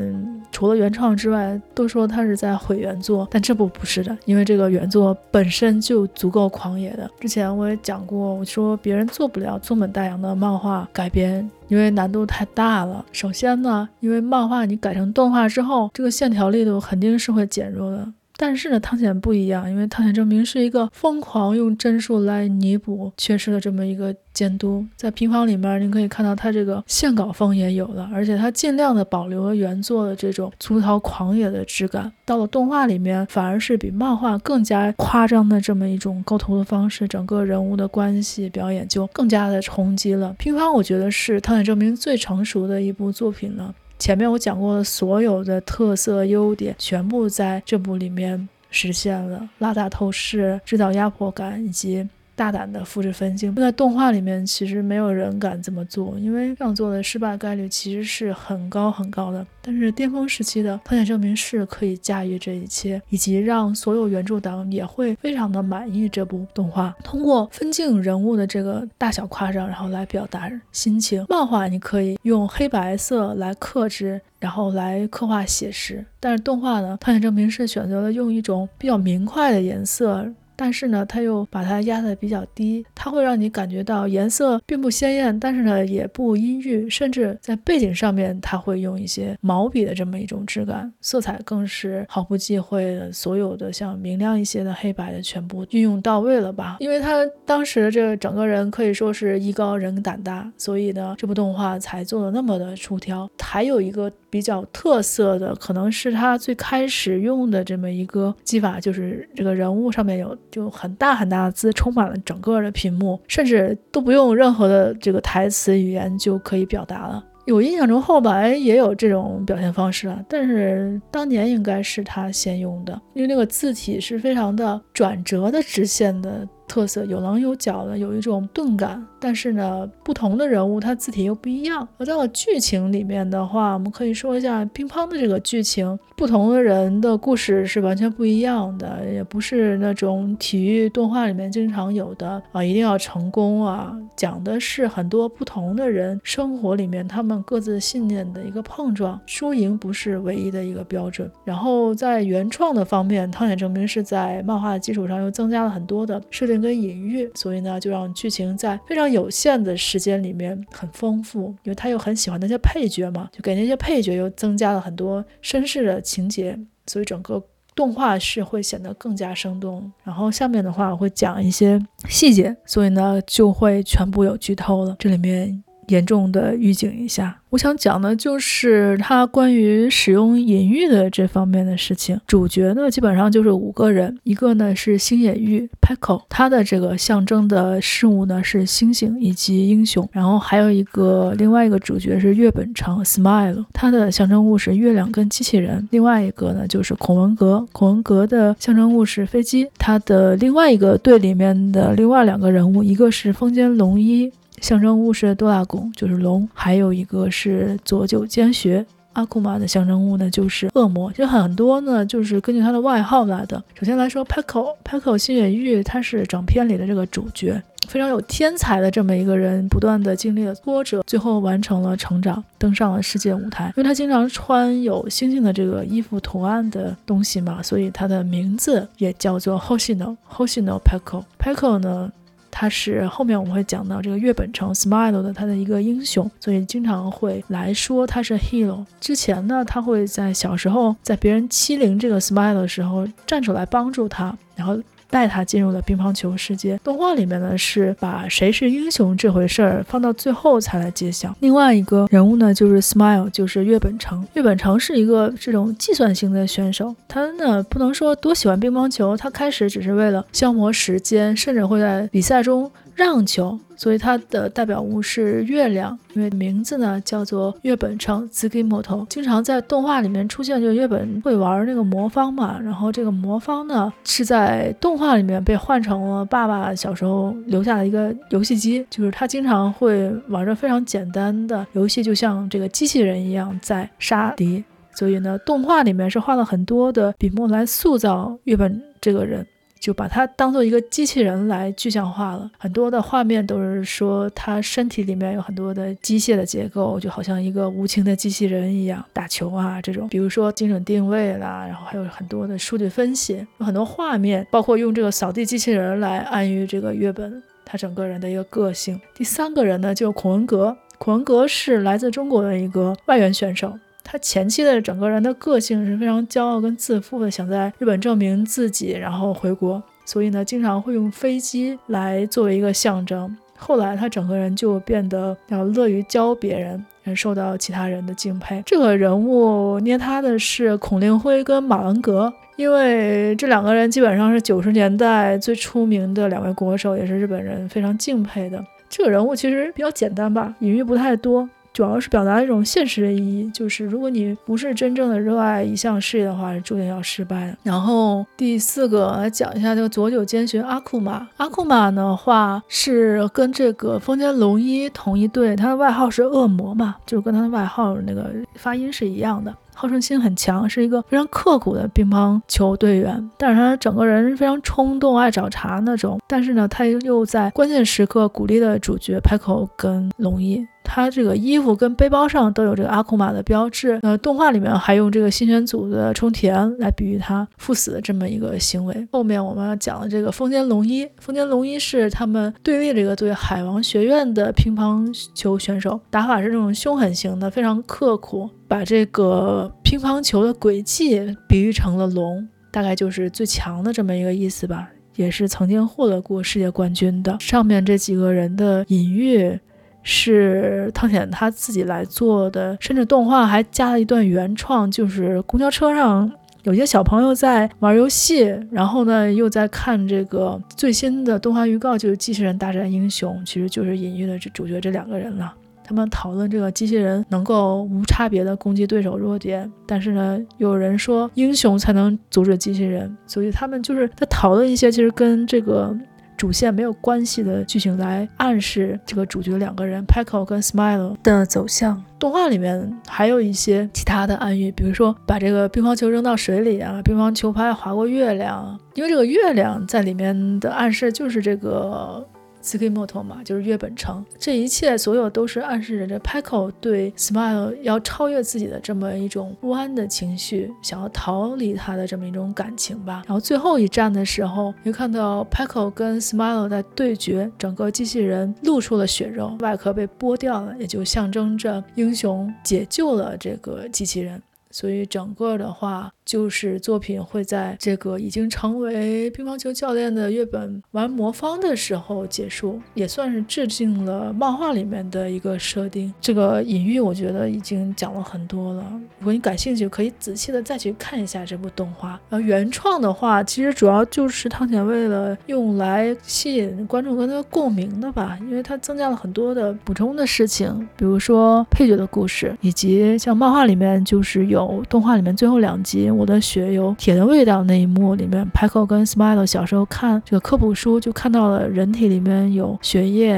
除了原创之外，都说他是在毁原作，但这部不是的，因为这个原作本身就足够狂野的。之前我也讲过，我说别人做不了要松本大洋的漫画改编，因为难度太大了。首先呢，因为漫画你改成动画之后，这个线条力度肯定是会减弱的。但是呢，汤浅不一样，因为汤浅证明是一个疯狂用帧数来弥补缺失的这么一个监督。在乒乓里面，你可以看到他这个线稿风也有了，而且他尽量的保留了原作的这种粗糙狂野的质感。到了动画里面，反而是比漫画更加夸张的这么一种构图的方式，整个人物的关系表演就更加的冲击了。乒乓，我觉得是汤浅证明最成熟的一部作品了。前面我讲过的所有的特色优点，全部在这部里面实现了拉大透视、制造压迫感以及。大胆的复制分镜，在动画里面其实没有人敢这么做，因为这样做的失败概率其实是很高很高的。但是巅峰时期的《汤浅政明是可以驾驭这一切，以及让所有原著党也会非常的满意这部动画。通过分镜人物的这个大小夸张，然后来表达心情。漫画你可以用黑白色来克制，然后来刻画写实，但是动画呢，《汤浅政明是选择了用一种比较明快的颜色。但是呢，它又把它压得比较低，它会让你感觉到颜色并不鲜艳，但是呢也不阴郁，甚至在背景上面，它会用一些毛笔的这么一种质感，色彩更是毫不忌讳的，所有的像明亮一些的黑白的全部运用到位了吧？因为他当时这整个人可以说是艺高人胆大，所以呢这部动画才做的那么的出挑。还有一个比较特色的，可能是他最开始用的这么一个技法，就是这个人物上面有。就很大很大的字，充满了整个的屏幕，甚至都不用任何的这个台词语言就可以表达了。有印象中后来也有这种表现方式了，但是当年应该是他先用的，因为那个字体是非常的转折的直线的。特色有棱有角的，有一种钝感，但是呢，不同的人物他字体又不一样。而到了剧情里面的话，我们可以说一下乒乓的这个剧情，不同的人的故事是完全不一样的，也不是那种体育动画里面经常有的啊，一定要成功啊，讲的是很多不同的人生活里面他们各自信念的一个碰撞，输赢不是唯一的一个标准。然后在原创的方面，汤浅政明是在漫画的基础上又增加了很多的设定跟隐喻，所以呢，就让剧情在非常有限的时间里面很丰富。因为他又很喜欢那些配角嘛，就给那些配角又增加了很多绅士的情节，所以整个动画是会显得更加生动。然后下面的话我会讲一些细节，所以呢就会全部有剧透了。这里面严重的预警一下。我想讲的就是他关于使用隐喻的这方面的事情。主角呢，基本上就是五个人，一个呢是星野玉 Peko，他的这个象征的事物呢是星星以及英雄。然后还有一个另外一个主角是月本昌 Smile，他的象征物是月亮跟机器人。另外一个呢就是孔文革，孔文革的象征物是飞机。他的另外一个队里面的另外两个人物，一个是风间龙一。象征物是多拉贡，就是龙，还有一个是佐久间学。阿库玛的象征物呢，就是恶魔。就很多呢，就是根据他的外号来的。首先来说，Peko，Peko 星野玉，他是整篇里的这个主角，非常有天才的这么一个人，不断的经历了波折，最后完成了成长，登上了世界舞台。因为他经常穿有星星的这个衣服图案的东西嘛，所以他的名字也叫做 Hoshino，Hoshino Peko，Peko 呢。他是后面我们会讲到这个月本城 Smile 的他的一个英雄，所以经常会来说他是 hero。之前呢，他会在小时候在别人欺凌这个 Smile 的时候站出来帮助他，然后。带他进入了乒乓球世界。动画里面呢，是把谁是英雄这回事儿放到最后才来揭晓。另外一个人物呢，就是 Smile，就是月本城。月本成是一个这种计算型的选手，他呢不能说多喜欢乒乓球，他开始只是为了消磨时间，甚至会在比赛中。让球，所以它的代表物是月亮，因为名字呢叫做月本昌 Tsukimoto，经常在动画里面出现，就月本会玩那个魔方嘛，然后这个魔方呢是在动画里面被换成了爸爸小时候留下的一个游戏机，就是他经常会玩着非常简单的游戏，就像这个机器人一样在杀敌，所以呢动画里面是花了很多的笔墨来塑造月本这个人。就把它当做一个机器人来具象化了，很多的画面都是说他身体里面有很多的机械的结构，就好像一个无情的机器人一样打球啊这种，比如说精准定位啦，然后还有很多的数据分析，有很多画面，包括用这个扫地机器人来暗喻这个月本他整个人的一个个性。第三个人呢，就孔文革，孔文革是来自中国的一个外援选手。他前期的整个人的个性是非常骄傲跟自负的，想在日本证明自己，然后回国，所以呢，经常会用飞机来作为一个象征。后来他整个人就变得要乐于教别人，受到其他人的敬佩。这个人物捏他的是孔令辉跟马文革，因为这两个人基本上是九十年代最出名的两位国手，也是日本人非常敬佩的。这个人物其实比较简单吧，隐喻不太多。主要是表达一种现实的意义，就是如果你不是真正的热爱一项事业的话，是注定要失败的。然后第四个来讲一下这个佐久间学阿库玛，阿库玛的话是跟这个丰间龙一同一队，他的外号是恶魔嘛，就跟他的外号那个发音是一样的。好胜心很强，是一个非常刻苦的乒乓球队员，但是他整个人非常冲动、爱找茬那种。但是呢，他又在关键时刻鼓励了主角拍口跟龙一。他这个衣服跟背包上都有这个阿库玛的标志。呃，动画里面还用这个新选组的冲田来比喻他赴死的这么一个行为。后面我们要讲的这个丰间龙一，丰间龙一是他们对立这个对海王学院的乒乓球选手，打法是这种凶狠型的，非常刻苦。把这个乒乓球的轨迹比喻成了龙，大概就是最强的这么一个意思吧，也是曾经获得过世界冠军的。上面这几个人的隐喻是汤浅他自己来做的，甚至动画还加了一段原创，就是公交车上有些小朋友在玩游戏，然后呢又在看这个最新的动画预告，就是《机器人大战英雄》，其实就是隐喻的这主角这两个人了。他们讨论这个机器人能够无差别的攻击对手弱点，但是呢，有人说英雄才能阻止机器人，所以他们就是在讨论一些其实跟这个主线没有关系的剧情，来暗示这个主角两个人 Peko 跟 Smile 的走向。动画里面还有一些其他的暗喻，比如说把这个乒乓球扔到水里啊，乒乓球拍划过月亮，因为这个月亮在里面的暗示就是这个。SKY MOTO 嘛，就是月本城，这一切所有都是暗示着这 Peko 对 Smile 要超越自己的这么一种不安的情绪，想要逃离他的这么一种感情吧。然后最后一战的时候，又看到 Peko 跟 Smile 在对决，整个机器人露出了血肉，外壳被剥掉了，也就象征着英雄解救了这个机器人。所以整个的话。就是作品会在这个已经成为乒乓球教练的月本玩魔方的时候结束，也算是致敬了漫画里面的一个设定。这个隐喻我觉得已经讲了很多了，如果你感兴趣，可以仔细的再去看一下这部动画。呃原创的话，其实主要就是汤浅为了用来吸引观众跟他共鸣的吧，因为他增加了很多的补充的事情，比如说配角的故事，以及像漫画里面就是有动画里面最后两集。我的血有铁的味道那一幕里面，Peko 跟 Smile 小时候看这个科普书，就看到了人体里面有血液，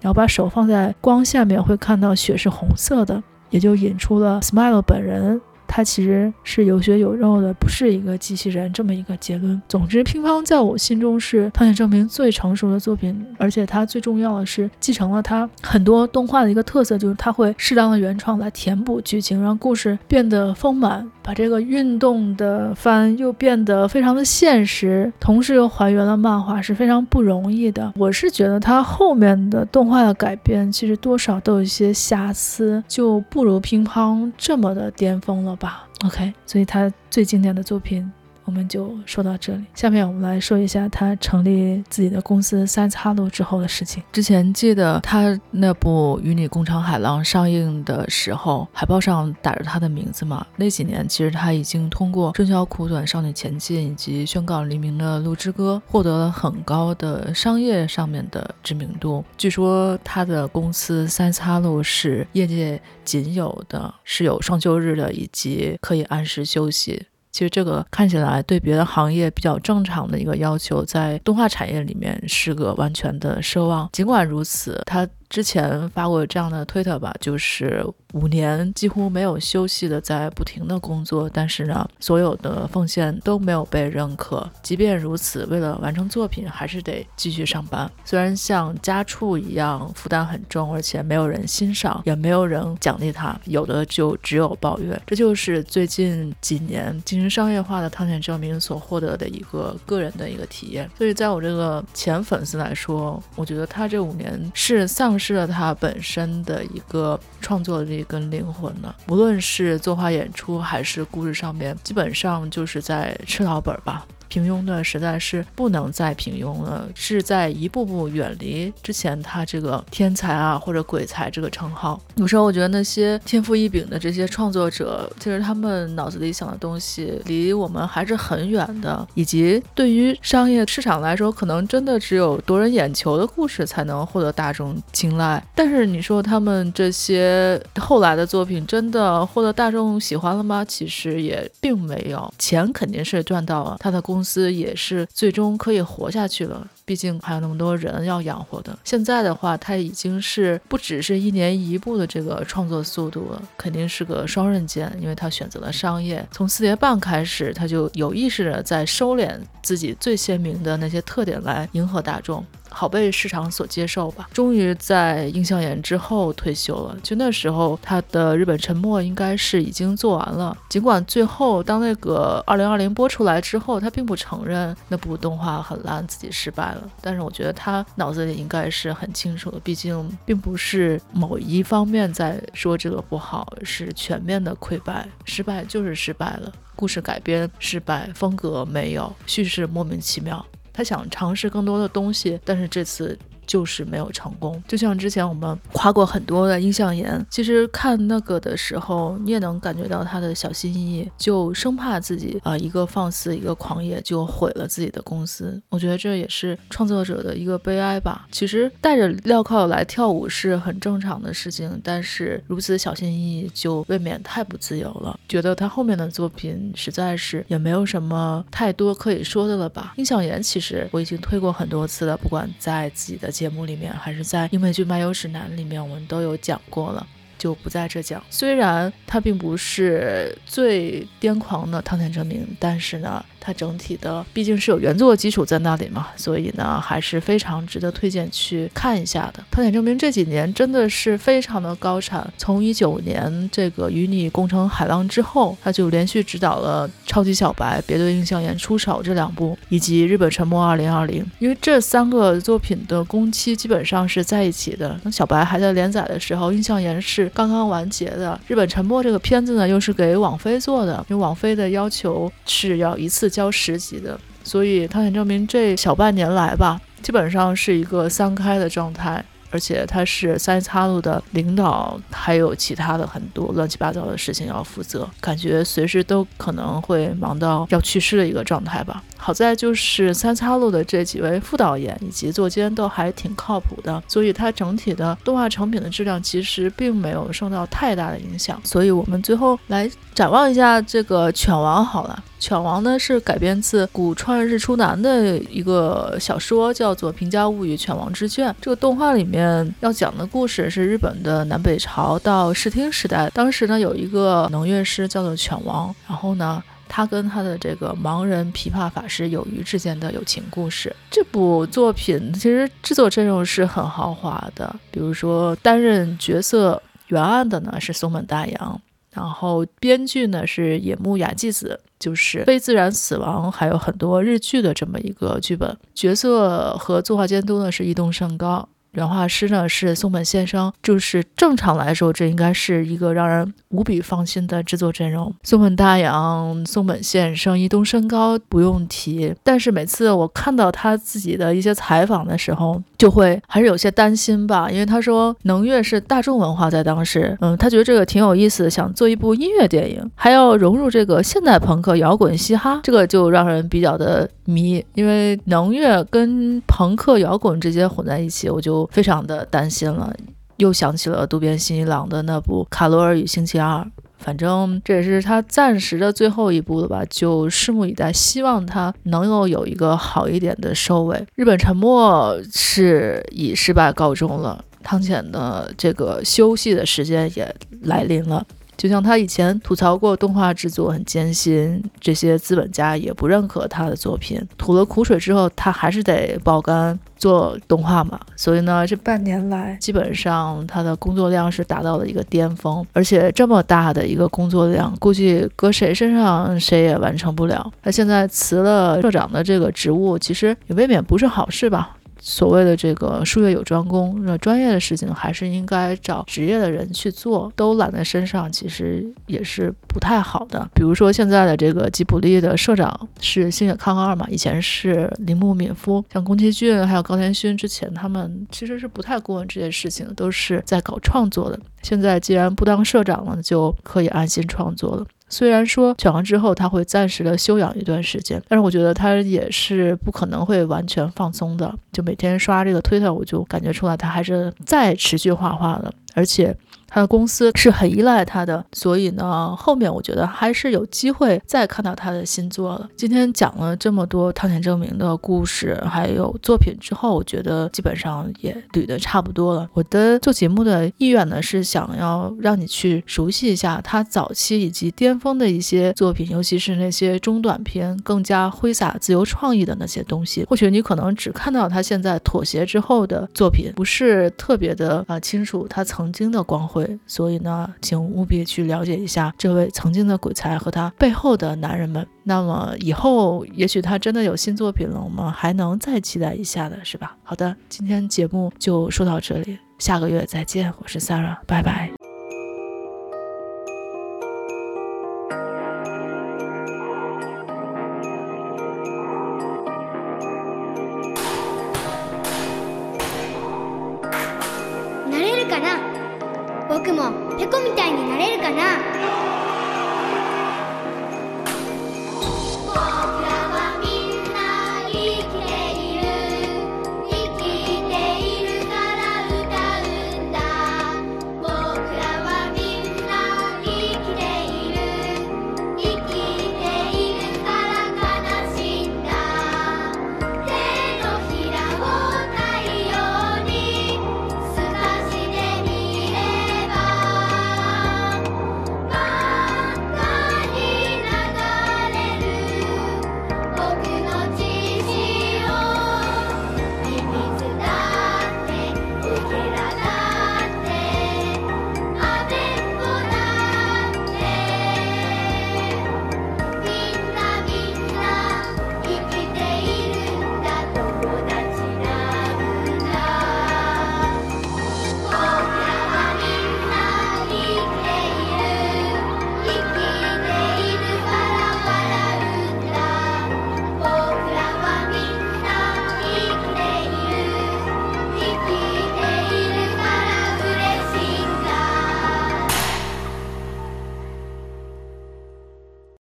然后把手放在光下面会看到血是红色的，也就引出了 Smile 本人。他其实是有血有肉的，不是一个机器人这么一个结论。总之，乒乓在我心中是汤浅政明最成熟的作品，而且它最重要的是继承了它很多动画的一个特色，就是它会适当的原创来填补剧情，让故事变得丰满，把这个运动的番又变得非常的现实，同时又还原了漫画，是非常不容易的。我是觉得它后面的动画的改编其实多少都有一些瑕疵，就不如乒乓这么的巅峰了。吧，OK，所以他最经典的作品。我们就说到这里，下面我们来说一下他成立自己的公司 Science Hollow 之后的事情。之前记得他那部《与你共尝海浪》上映的时候，海报上打着他的名字嘛。那几年其实他已经通过《春宵苦短，少女前进》以及《宣告黎明的鹿之歌》获得了很高的商业上面的知名度。据说他的公司 Science Hollow 是业界仅有的，是有双休日的，以及可以按时休息。其实这个看起来对别的行业比较正常的一个要求，在动画产业里面是个完全的奢望。尽管如此，它。之前发过这样的推特吧，就是五年几乎没有休息的在不停的工作，但是呢，所有的奉献都没有被认可。即便如此，为了完成作品，还是得继续上班。虽然像家畜一样负担很重，而且没有人欣赏，也没有人奖励他，有的就只有抱怨。这就是最近几年进行商业化的探险证明所获得的一个个人的一个体验。所以，在我这个前粉丝来说，我觉得他这五年是丧失了他本身的一个创作力跟灵魂了，无论是作画演出还是故事上面，基本上就是在吃老本吧。平庸的实在是不能再平庸了，是在一步步远离之前他这个天才啊或者鬼才这个称号。有时候我觉得那些天赋异禀的这些创作者，其实他们脑子里想的东西离我们还是很远的，以及对于商业市场来说，可能真的只有夺人眼球的故事才能获得大众青睐。但是你说他们这些后来的作品真的获得大众喜欢了吗？其实也并没有，钱肯定是赚到了，他的工公司也是最终可以活下去了。毕竟还有那么多人要养活的。现在的话，他已经是不只是一年一部的这个创作速度了，肯定是个双刃剑，因为他选择了商业。从四叠半开始，他就有意识的在收敛自己最鲜明的那些特点来迎合大众。好被市场所接受吧。终于在映像研之后退休了。就那时候，他的《日本沉没》应该是已经做完了。尽管最后当那个二零二零播出来之后，他并不承认那部动画很烂，自己失败了。但是我觉得他脑子里应该是很清楚的，毕竟并不是某一方面在说这个不好，是全面的溃败。失败就是失败了。故事改编失败，风格没有，叙事莫名其妙。他想尝试更多的东西，但是这次。就是没有成功，就像之前我们夸过很多的映像研，其实看那个的时候，你也能感觉到他的小心翼翼，就生怕自己啊、一个放肆，一个狂野，就毁了自己的公司。我觉得这也是创作者的一个悲哀吧。其实戴着镣铐来跳舞是很正常的事情，但是如此小心翼翼，就未免太不自由了。觉得他后面的作品实在是也没有什么太多可以说的了吧。映像研其实我已经推过很多次了，不管在自己的。节目里面还是在英美剧漫游指南里面，我们都有讲过了，就不在这讲。虽然他并不是最癫狂的汤浅证明，但是呢。它整体的毕竟是有原作基础在那里嘛，所以呢还是非常值得推荐去看一下的。汤浅政明这几年真的是非常的高产，从一九年这个与你共乘海浪之后，他就连续执导了《超级小白》、别对映像研出手这两部，以及《日本沉没二零二零》。因为这三个作品的工期基本上是在一起的。那小白还在连载的时候，印象岩是刚刚完结的。日本沉没这个片子呢，又是给网飞做的，因为网飞的要求是要一次。交十级的，所以汤浅政明这小半年来吧，基本上是一个三开的状态。而且他是三叉路的领导，还有其他的很多乱七八糟的事情要负责，感觉随时都可能会忙到要去世的一个状态吧。好在就是三叉路的这几位副导演以及作监都还挺靠谱的，所以它整体的动画成品的质量其实并没有受到太大的影响。所以我们最后来展望一下这个《犬王》好了，《犬王》呢是改编自古川日出男的一个小说，叫做《平家物语·犬王之卷》。这个动画里面要讲的故事是日本的南北朝到室町时代，当时呢有一个能乐师叫做犬王，然后呢。他跟他的这个盲人琵琶法师友鱼之间的友情故事。这部作品其实制作阵容是很豪华的，比如说担任角色原案的呢是松本大洋，然后编剧呢是野木雅纪子，就是非自然死亡还有很多日剧的这么一个剧本。角色和作画监督呢是伊东胜高。原画师呢是松本先生，就是正常来说，这应该是一个让人无比放心的制作阵容。松本大洋、松本先生、伊东身高不用提，但是每次我看到他自己的一些采访的时候，就会还是有些担心吧，因为他说能乐是大众文化，在当时，嗯，他觉得这个挺有意思，想做一部音乐电影，还要融入这个现代朋克、摇滚、嘻哈，这个就让人比较的迷，因为能乐跟朋克、摇滚直接混在一起，我就。非常的担心了，又想起了渡边信一郎的那部《卡罗尔与星期二》，反正这也是他暂时的最后一部了吧，就拭目以待，希望他能够有一个好一点的收尾。日本沉没是以失败告终了，汤浅的这个休息的时间也来临了。就像他以前吐槽过动画制作很艰辛，这些资本家也不认可他的作品，吐了苦水之后，他还是得爆肝做动画嘛。所以呢，这半年来，基本上他的工作量是达到了一个巅峰，而且这么大的一个工作量，估计搁谁身上谁也完成不了。他现在辞了社长的这个职务，其实也未免不是好事吧。所谓的这个术业有专攻，那专业的事情还是应该找职业的人去做，都揽在身上，其实也是不太好的。比如说现在的这个吉卜力的社长是星野康二嘛，以前是铃木敏夫，像宫崎骏还有高田勋之前，他们其实是不太过问这些事情，都是在搞创作的。现在既然不当社长了，就可以安心创作了。虽然说选完之后他会暂时的休养一段时间，但是我觉得他也是不可能会完全放松的。就每天刷这个推特，我就感觉出来他还是在持续画画的，而且。他的公司是很依赖他的，所以呢，后面我觉得还是有机会再看到他的新作了。今天讲了这么多汤田正明的故事，还有作品之后，我觉得基本上也捋得差不多了。我的做节目的意愿呢，是想要让你去熟悉一下他早期以及巅峰的一些作品，尤其是那些中短篇，更加挥洒自由创意的那些东西。或许你可能只看到他现在妥协之后的作品，不是特别的啊、清楚他曾经的光辉。所以呢，请务必去了解一下这位曾经的鬼才和他背后的男人们。那么以后，也许他真的有新作品了，我们还能再期待一下的，是吧？好的，今天节目就说到这里，下个月再见，我是 Sarah，拜拜。